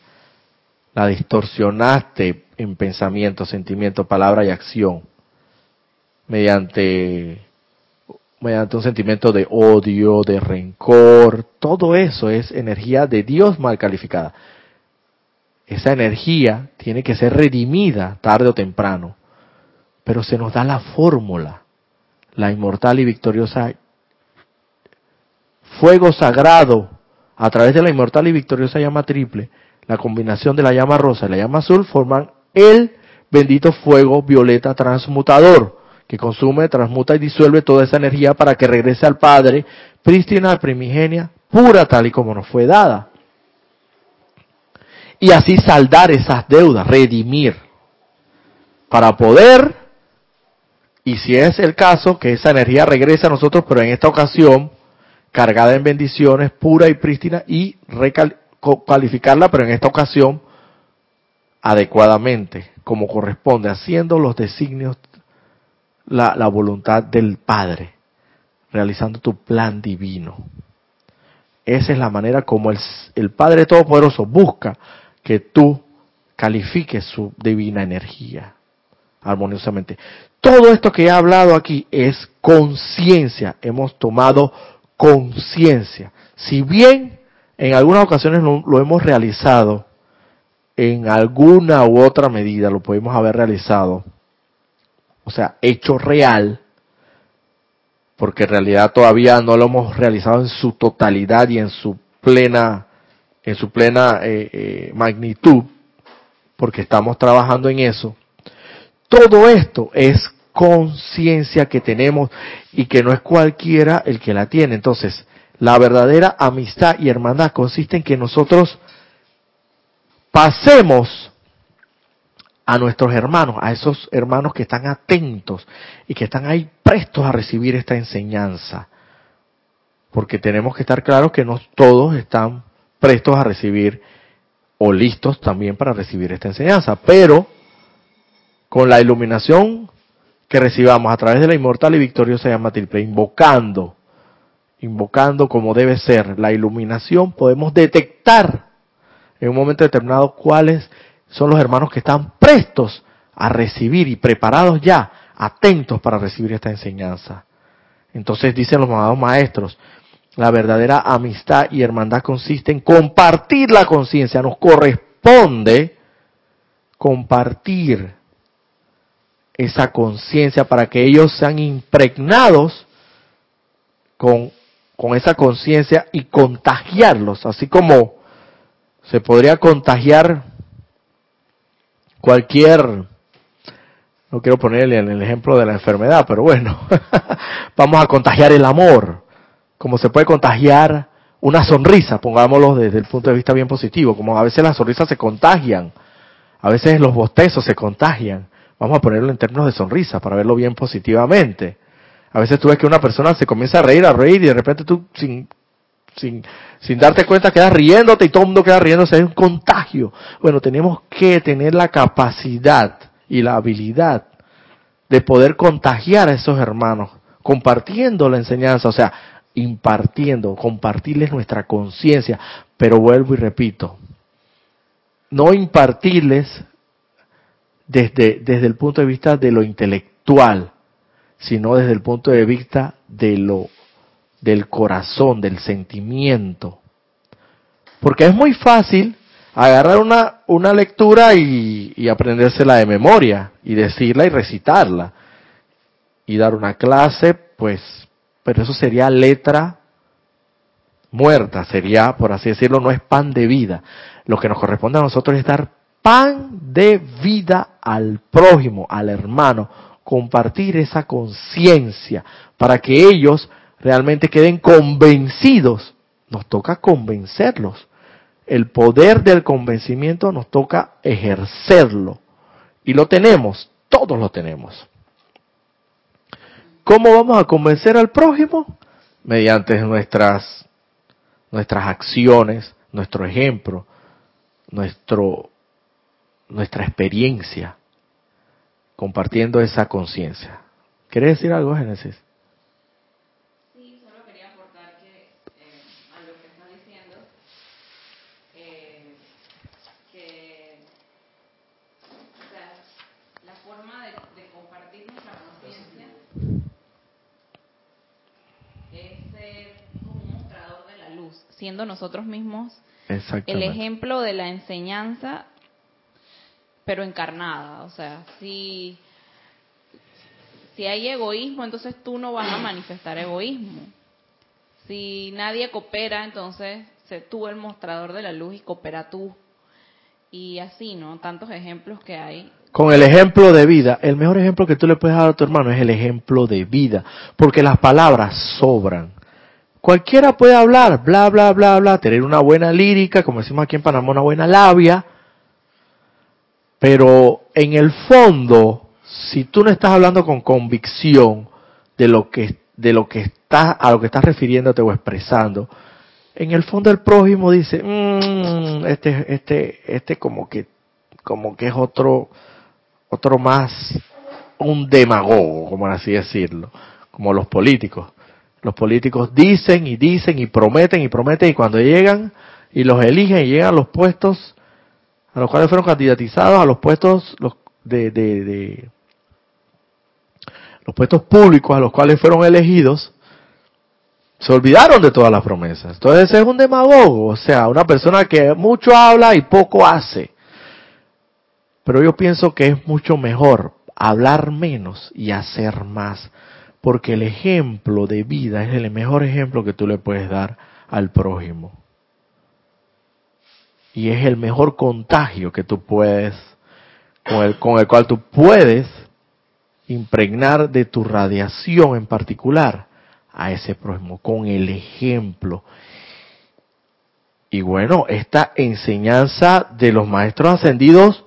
la distorsionaste, en pensamiento, sentimiento, palabra y acción, mediante, mediante un sentimiento de odio, de rencor, todo eso es energía de Dios mal calificada. Esa energía tiene que ser redimida tarde o temprano, pero se nos da la fórmula, la inmortal y victoriosa fuego sagrado a través de la inmortal y victoriosa llama triple, la combinación de la llama rosa y la llama azul forman el bendito fuego violeta transmutador, que consume, transmuta y disuelve toda esa energía para que regrese al Padre, prístina, primigenia, pura tal y como nos fue dada. Y así saldar esas deudas, redimir, para poder, y si es el caso, que esa energía regrese a nosotros, pero en esta ocasión, cargada en bendiciones, pura y prístina, y recalificarla, pero en esta ocasión, adecuadamente, como corresponde, haciendo los designios, la, la voluntad del Padre, realizando tu plan divino. Esa es la manera como el, el Padre Todopoderoso busca que tú califiques su divina energía armoniosamente. Todo esto que he hablado aquí es conciencia. Hemos tomado conciencia. Si bien en algunas ocasiones lo hemos realizado en alguna u otra medida lo podemos haber realizado, o sea, hecho real, porque en realidad todavía no lo hemos realizado en su totalidad y en su plena, en su plena eh, eh, magnitud, porque estamos trabajando en eso. Todo esto es conciencia que tenemos y que no es cualquiera el que la tiene. Entonces, la verdadera amistad y hermandad consiste en que nosotros pasemos a nuestros hermanos, a esos hermanos que están atentos y que están ahí prestos a recibir esta enseñanza. Porque tenemos que estar claros que no todos están prestos a recibir o listos también para recibir esta enseñanza, pero con la iluminación que recibamos a través de la inmortal y victoriosa llama triple, invocando, invocando como debe ser la iluminación, podemos detectar en un momento determinado cuáles son los hermanos que están prestos a recibir y preparados ya, atentos para recibir esta enseñanza. Entonces dicen los amados maestros, la verdadera amistad y hermandad consiste en compartir la conciencia, nos corresponde compartir esa conciencia para que ellos sean impregnados con, con esa conciencia y contagiarlos, así como se podría contagiar cualquier, no quiero ponerle el ejemplo de la enfermedad, pero bueno, vamos a contagiar el amor, como se puede contagiar una sonrisa, pongámoslo desde el punto de vista bien positivo, como a veces las sonrisas se contagian, a veces los bostezos se contagian. Vamos a ponerlo en términos de sonrisa para verlo bien positivamente. A veces tú ves que una persona se comienza a reír, a reír y de repente tú sin, sin, sin darte cuenta quedas riéndote y todo el mundo queda riéndose, es un contagio. Bueno, tenemos que tener la capacidad y la habilidad de poder contagiar a esos hermanos, compartiendo la enseñanza, o sea, impartiendo, compartirles nuestra conciencia, pero vuelvo y repito, no impartirles desde, desde el punto de vista de lo intelectual, sino desde el punto de vista de lo del corazón, del sentimiento. Porque es muy fácil agarrar una, una lectura y, y aprendérsela de memoria, y decirla y recitarla, y dar una clase, pues, pero eso sería letra muerta, sería, por así decirlo, no es pan de vida. Lo que nos corresponde a nosotros es dar pan de vida al prójimo, al hermano, compartir esa conciencia para que ellos realmente queden convencidos. Nos toca convencerlos. El poder del convencimiento nos toca ejercerlo. Y lo tenemos, todos lo tenemos. ¿Cómo vamos a convencer al prójimo? Mediante nuestras, nuestras acciones, nuestro ejemplo, nuestro, nuestra experiencia, compartiendo esa conciencia. ¿Quieres decir algo, Génesis? Sí, solo quería aportar que eh, a lo que está diciendo, eh, que o sea, la forma de, de compartir nuestra conciencia es ser como un mostrador de la luz, siendo nosotros mismos el ejemplo de la enseñanza, pero encarnada. O sea, si, si hay egoísmo, entonces tú no vas a manifestar egoísmo. Si nadie coopera, entonces sé tú el mostrador de la luz y coopera tú. Y así, ¿no? Tantos ejemplos que hay. Con el ejemplo de vida, el mejor ejemplo que tú le puedes dar a tu hermano es el ejemplo de vida, porque las palabras sobran. Cualquiera puede hablar, bla, bla, bla, bla, tener una buena lírica, como decimos aquí en Panamá, una buena labia, pero en el fondo, si tú no estás hablando con convicción de lo que, de lo que estás, a lo que estás refiriéndote o expresando, en el fondo el prójimo dice, "Mm, este, este, este como que, como que es otro, otro más, un demagogo, como así decirlo, como los políticos. Los políticos dicen y dicen y prometen y prometen y cuando llegan y los eligen y llegan a los puestos a los cuales fueron candidatizados, a los puestos de, de, de los puestos públicos a los cuales fueron elegidos, se olvidaron de todas las promesas. Entonces es un demagogo, o sea, una persona que mucho habla y poco hace. Pero yo pienso que es mucho mejor hablar menos y hacer más, porque el ejemplo de vida es el mejor ejemplo que tú le puedes dar al prójimo. Y es el mejor contagio que tú puedes, con el, con el cual tú puedes impregnar de tu radiación en particular a ese prójimo, con el ejemplo. Y bueno, esta enseñanza de los maestros ascendidos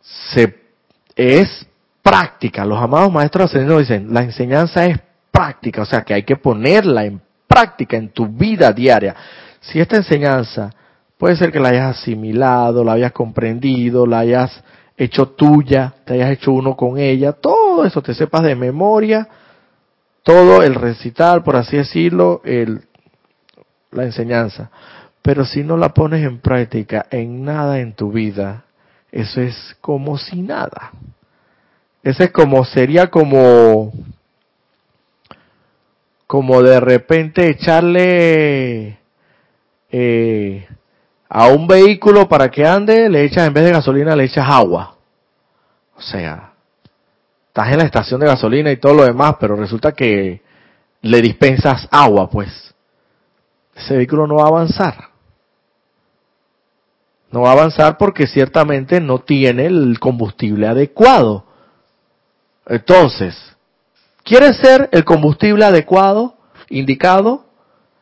se, es práctica. Los amados maestros ascendidos dicen, la enseñanza es práctica, o sea que hay que ponerla en práctica en tu vida diaria. Si esta enseñanza puede ser que la hayas asimilado, la hayas comprendido, la hayas hecho tuya, te hayas hecho uno con ella, todo eso te sepas de memoria, todo el recital, por así decirlo, el, la enseñanza. Pero si no la pones en práctica en nada en tu vida, eso es como si nada. Ese es como, sería como, como de repente echarle eh, a un vehículo para que ande, le echas en vez de gasolina, le echas agua. O sea, estás en la estación de gasolina y todo lo demás, pero resulta que le dispensas agua, pues. Ese vehículo no va a avanzar. No va a avanzar porque ciertamente no tiene el combustible adecuado. Entonces, ¿quieres ser el combustible adecuado, indicado?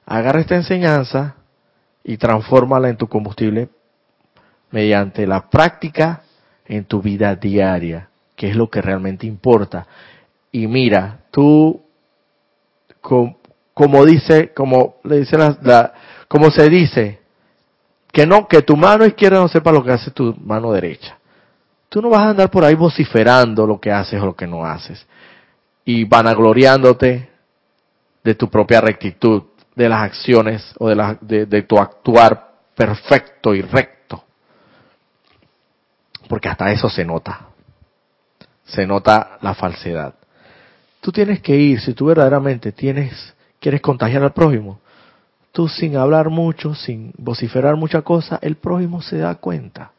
agarra esta enseñanza y transfórmala en tu combustible mediante la práctica en tu vida diaria, que es lo que realmente importa. Y mira, tú, como, dice, como le dice la, como se dice, que no, que tu mano izquierda no sepa lo que hace tu mano derecha. Tú no vas a andar por ahí vociferando lo que haces o lo que no haces y vanagloriándote de tu propia rectitud, de las acciones o de, de, tu actuar perfecto y recto. Porque hasta eso se nota. Se nota la falsedad. Tú tienes que ir, si tú verdaderamente tienes, quieres contagiar al prójimo, tú sin hablar mucho, sin vociferar mucha cosa, el prójimo se da cuenta.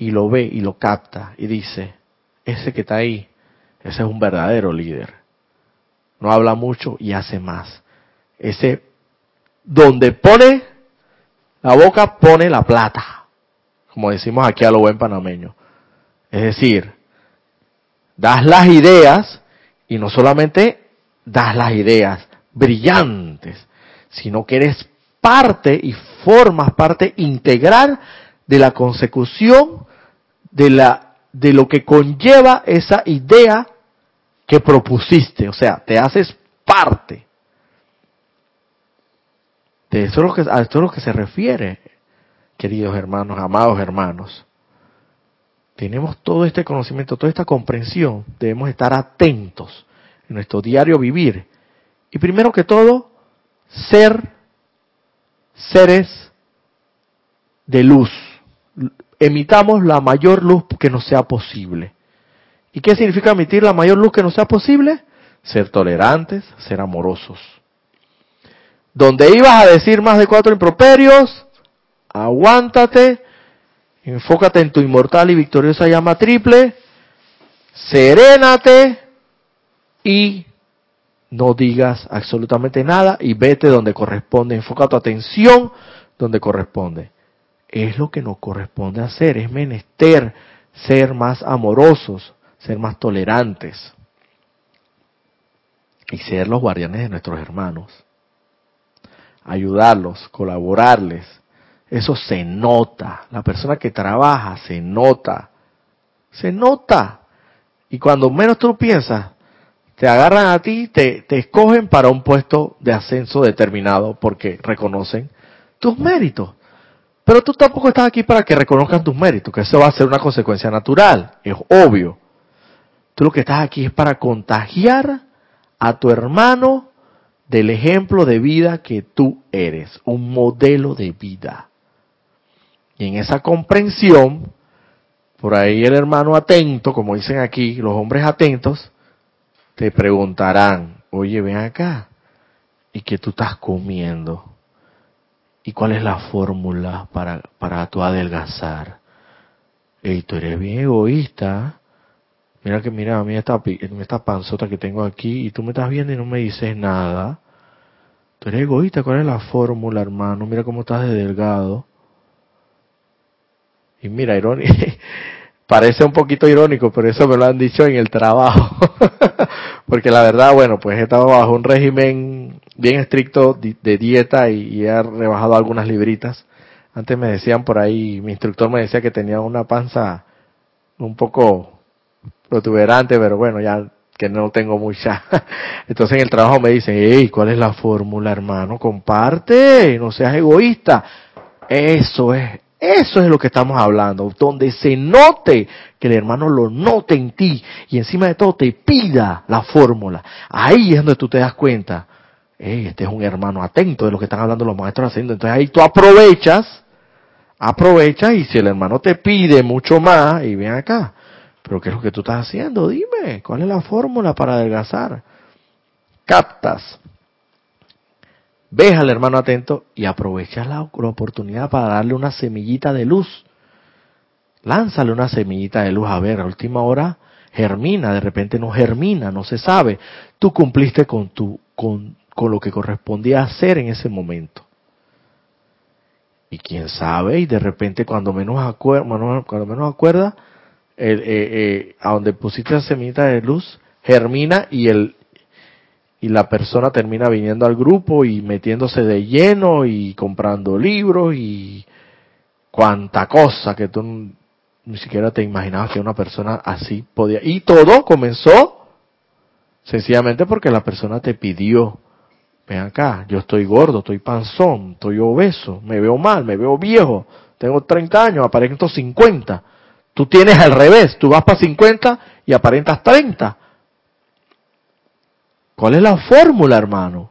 Y lo ve y lo capta y dice, ese que está ahí, ese es un verdadero líder. No habla mucho y hace más. Ese, donde pone la boca, pone la plata. Como decimos aquí a lo buen panameño. Es decir, das las ideas y no solamente das las ideas brillantes, sino que eres parte y formas parte integral de la consecución de la de lo que conlleva esa idea que propusiste, o sea, te haces parte. De eso es lo que, a esto es lo que se refiere, queridos hermanos, amados hermanos. Tenemos todo este conocimiento, toda esta comprensión, debemos estar atentos en nuestro diario vivir. Y primero que todo, ser seres de luz. Emitamos la mayor luz que nos sea posible. ¿Y qué significa emitir la mayor luz que nos sea posible? Ser tolerantes, ser amorosos. Donde ibas a decir más de cuatro improperios, aguántate, enfócate en tu inmortal y victoriosa llama triple, serénate y no digas absolutamente nada y vete donde corresponde, enfoca tu atención donde corresponde. Es lo que nos corresponde hacer, es menester ser más amorosos, ser más tolerantes y ser los guardianes de nuestros hermanos. Ayudarlos, colaborarles. Eso se nota. La persona que trabaja se nota. Se nota. Y cuando menos tú piensas, te agarran a ti, te, te escogen para un puesto de ascenso determinado porque reconocen tus méritos. Pero tú tampoco estás aquí para que reconozcan tus méritos, que eso va a ser una consecuencia natural, es obvio. Tú lo que estás aquí es para contagiar a tu hermano del ejemplo de vida que tú eres, un modelo de vida. Y en esa comprensión, por ahí el hermano atento, como dicen aquí, los hombres atentos, te preguntarán, oye, ven acá, ¿y qué tú estás comiendo? ¿Y cuál es la fórmula para, para tu adelgazar? Ey, tú eres bien egoísta. Mira que mira a mí esta, esta panzota que tengo aquí y tú me estás viendo y no me dices nada. Tú eres egoísta, ¿cuál es la fórmula, hermano? Mira cómo estás de delgado. Y mira, irónico, parece un poquito irónico, pero eso me lo han dicho en el trabajo. Porque la verdad, bueno, pues he estado bajo un régimen bien estricto de dieta y, he rebajado algunas libritas. Antes me decían por ahí, mi instructor me decía que tenía una panza un poco protuberante, pero bueno, ya que no tengo mucha. Entonces en el trabajo me dicen, hey, ¿cuál es la fórmula, hermano? Comparte, no seas egoísta. Eso es, eso es lo que estamos hablando, donde se note que el hermano lo note en ti y encima de todo te pida la fórmula. Ahí es donde tú te das cuenta, este es un hermano atento de lo que están hablando los maestros haciendo. Entonces ahí tú aprovechas, aprovechas y si el hermano te pide mucho más, y ven acá, pero ¿qué es lo que tú estás haciendo? Dime, ¿cuál es la fórmula para adelgazar? Captas. Ves al hermano atento y aprovechas la, oportunidad para darle una semillita de luz. Lánzale una semillita de luz. A ver, a última hora germina, de repente no germina, no se sabe. Tú cumpliste con, tu, con, con lo que correspondía hacer en ese momento. Y quién sabe, y de repente cuando menos, cuando menos acuerda, eh, eh, a donde pusiste la semillita de luz, germina y el, y la persona termina viniendo al grupo y metiéndose de lleno y comprando libros y cuanta cosa que tú ni siquiera te imaginabas que una persona así podía. Y todo comenzó sencillamente porque la persona te pidió, ven acá, yo estoy gordo, estoy panzón, estoy obeso, me veo mal, me veo viejo, tengo 30 años, aparento 50. Tú tienes al revés, tú vas para 50 y aparentas 30. ¿Cuál es la fórmula, hermano?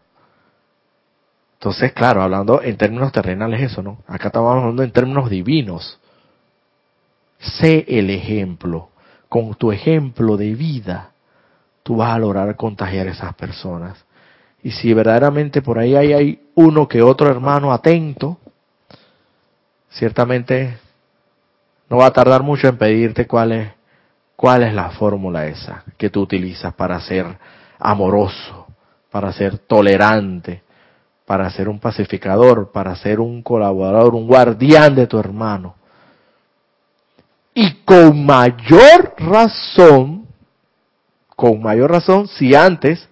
Entonces, claro, hablando en términos terrenales eso, ¿no? Acá estamos hablando en términos divinos. Sé el ejemplo. Con tu ejemplo de vida, tú vas a lograr contagiar a esas personas. Y si verdaderamente por ahí hay, hay uno que otro hermano atento, ciertamente no va a tardar mucho en pedirte cuál es, cuál es la fórmula esa que tú utilizas para ser amoroso, para ser tolerante, para ser un pacificador, para ser un colaborador, un guardián de tu hermano. Y con mayor razón, con mayor razón, si antes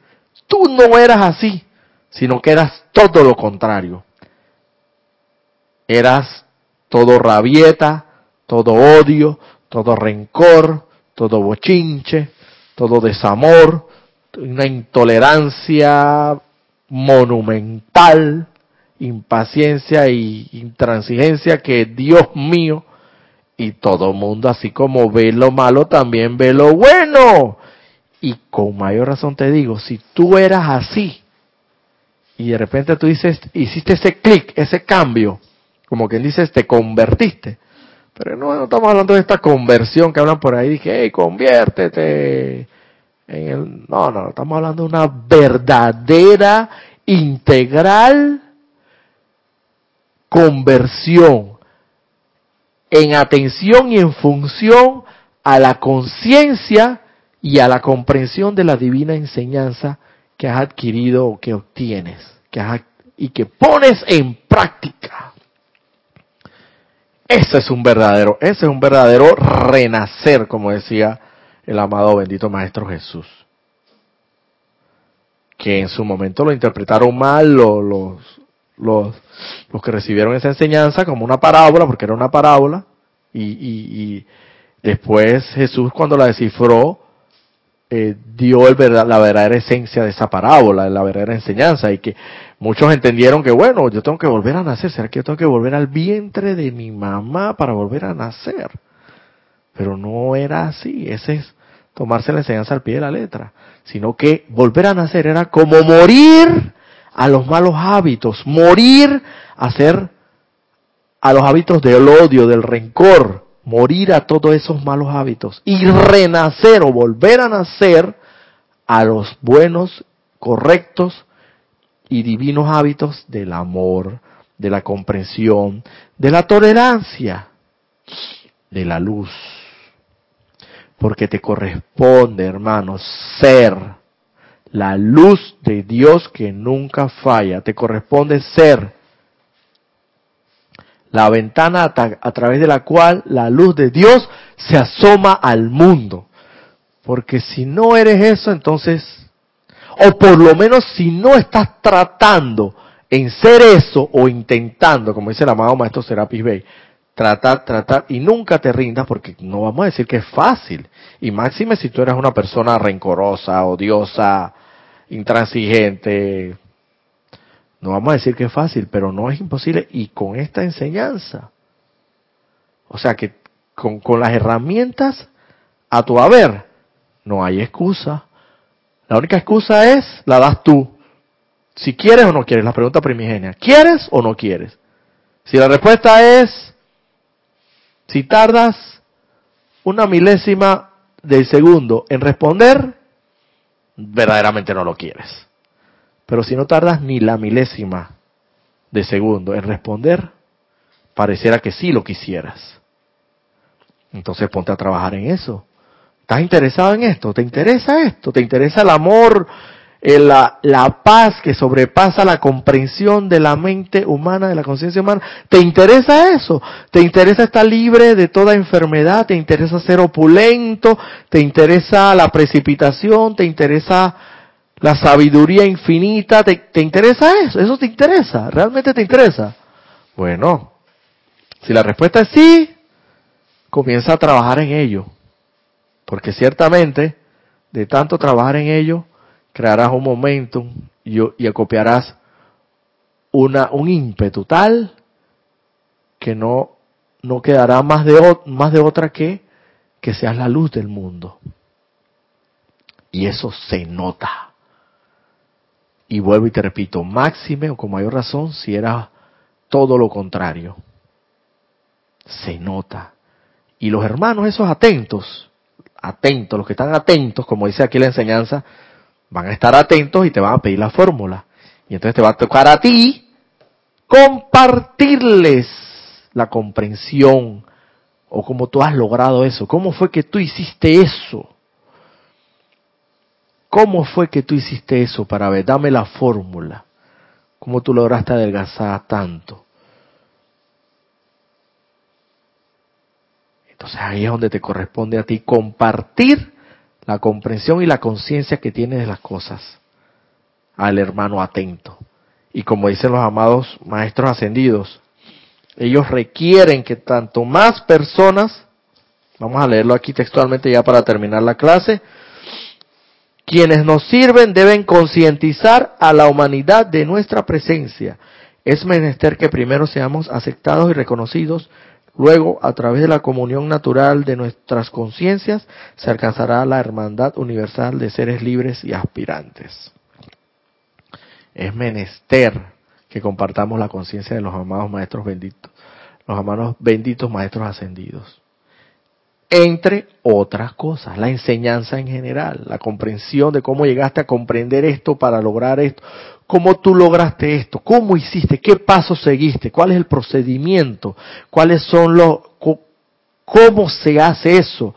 tú no eras así, sino que eras todo lo contrario. Eras todo rabieta, todo odio, todo rencor, todo bochinche, todo desamor, una intolerancia monumental, impaciencia y intransigencia que Dios mío, y todo mundo así como ve lo malo, también ve lo bueno. Y con mayor razón te digo, si tú eras así, y de repente tú dices, hiciste ese clic, ese cambio, como quien dice, te convertiste. Pero no, no, estamos hablando de esta conversión que hablan por ahí, dije, hey, conviértete, no, no, estamos hablando de una verdadera, integral conversión en atención y en función a la conciencia y a la comprensión de la divina enseñanza que has adquirido o que obtienes que y que pones en práctica. Ese es un verdadero, ese es un verdadero renacer, como decía el amado bendito Maestro Jesús. Que en su momento lo interpretaron mal los, los, los, que recibieron esa enseñanza como una parábola, porque era una parábola, y, y, después Jesús cuando la descifró, eh, dio el verdad, la verdadera esencia de esa parábola, la verdadera enseñanza, y que muchos entendieron que, bueno, yo tengo que volver a nacer, ¿será que yo tengo que volver al vientre de mi mamá para volver a nacer? Pero no era así, ese es tomarse la enseñanza al pie de la letra, sino que volver a nacer era como morir a los malos hábitos, morir a ser a los hábitos del odio, del rencor, morir a todos esos malos hábitos y renacer o volver a nacer a los buenos, correctos y divinos hábitos del amor, de la comprensión, de la tolerancia, de la luz porque te corresponde, hermanos, ser la luz de Dios que nunca falla. Te corresponde ser la ventana a, través de la cual la luz de Dios se asoma al mundo. Porque si no eres eso, entonces, o por lo menos si no estás tratando en ser eso o intentando, como dice el amado maestro Serapis Bey, tratar, tratar, y nunca te rindas porque no vamos a decir que es fácil. Y máxime si tú eres una persona rencorosa, odiosa, intransigente, no vamos a decir que es fácil, pero no es imposible. Y con esta enseñanza, o sea que con, con las herramientas a tu haber, no hay excusa. La única excusa es, la das tú. Si quieres o no quieres, la pregunta primigenia. ¿Quieres o no quieres? Si la respuesta es, si tardas una milésima del segundo en responder, verdaderamente no lo quieres. Pero si no tardas ni la milésima de segundo en responder, pareciera que sí lo quisieras. Entonces ponte a trabajar en eso. ¿Estás interesado en esto? ¿Te interesa esto? ¿Te interesa el amor la, la paz que sobrepasa la comprensión de la mente humana, de la conciencia humana. ¿Te interesa eso? ¿Te interesa estar libre de toda enfermedad? ¿Te interesa ser opulento? ¿Te interesa la precipitación? ¿Te interesa la sabiduría infinita, ¿te, ¿te, interesa eso? ¿Eso te interesa? ¿Realmente te interesa? Bueno, si la respuesta es sí, comienza a trabajar en ello. Porque ciertamente, de tanto trabajar en ello, crearás un momentum y, y acopiarás una, un ímpetu tal que no, no quedará más de, más de otra que que seas la luz del mundo. Y eso se nota. Y vuelvo y te repito, máxime o con mayor razón si era todo lo contrario. Se nota. Y los hermanos esos atentos, atentos, los que están atentos, como dice aquí la enseñanza, van a estar atentos y te van a pedir la fórmula. Y entonces te va a tocar a ti compartirles la comprensión o cómo tú has logrado eso. ¿Cómo fue que tú hiciste eso? ¿Cómo fue que tú hiciste eso para ver? Dame la fórmula. ¿Cómo tú lograste adelgazar tanto? Entonces ahí es donde te corresponde a ti compartir la comprensión y la conciencia que tienes de las cosas al hermano atento. Y como dicen los amados maestros ascendidos, ellos requieren que tanto más personas, vamos a leerlo aquí textualmente ya para terminar la clase, quienes nos sirven deben concientizar a la humanidad de nuestra presencia. Es menester que primero seamos aceptados y reconocidos, luego a través de la comunión natural de nuestras conciencias se alcanzará la hermandad universal de seres libres y aspirantes. Es menester que compartamos la conciencia de los amados maestros benditos, los amados benditos maestros ascendidos entre otras cosas, la enseñanza en general, la comprensión de cómo llegaste a comprender esto para lograr esto, cómo tú lograste esto, cómo hiciste, qué pasos seguiste, cuál es el procedimiento, cuáles son los, cómo se hace eso,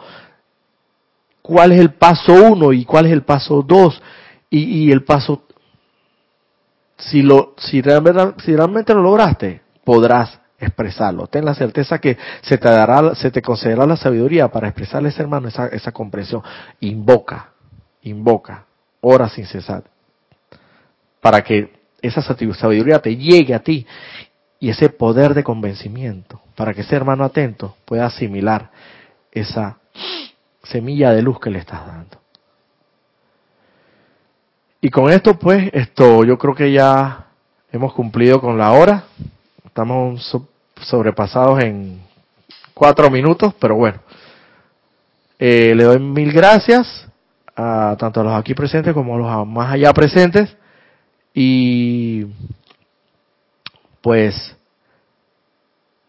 cuál es el paso uno y cuál es el paso dos y, el paso, si lo, si realmente, lo lograste, podrás expresarlo. Ten la certeza que se te dará, se te concederá la sabiduría para expresarle a ese hermano esa, esa comprensión. Invoca, invoca, ora sin cesar, para que esa sabiduría te llegue a ti y ese poder de convencimiento, para que ese hermano atento pueda asimilar esa semilla de luz que le estás dando. Y con esto, pues, esto, yo creo que ya hemos cumplido con la hora. Estamos sobrepasados en cuatro minutos, pero bueno. Eh, le doy mil gracias a tanto a los aquí presentes como a los más allá presentes. Y pues,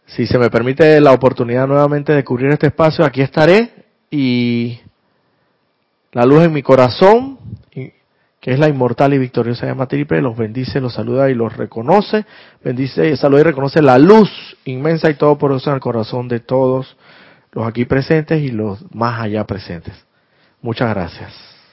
si se me permite la oportunidad nuevamente de cubrir este espacio, aquí estaré y la luz en mi corazón que es la inmortal y victoriosa llama triple, los bendice, los saluda y los reconoce, bendice, saluda y reconoce la luz inmensa y todo por eso en el corazón de todos los aquí presentes y los más allá presentes. Muchas gracias.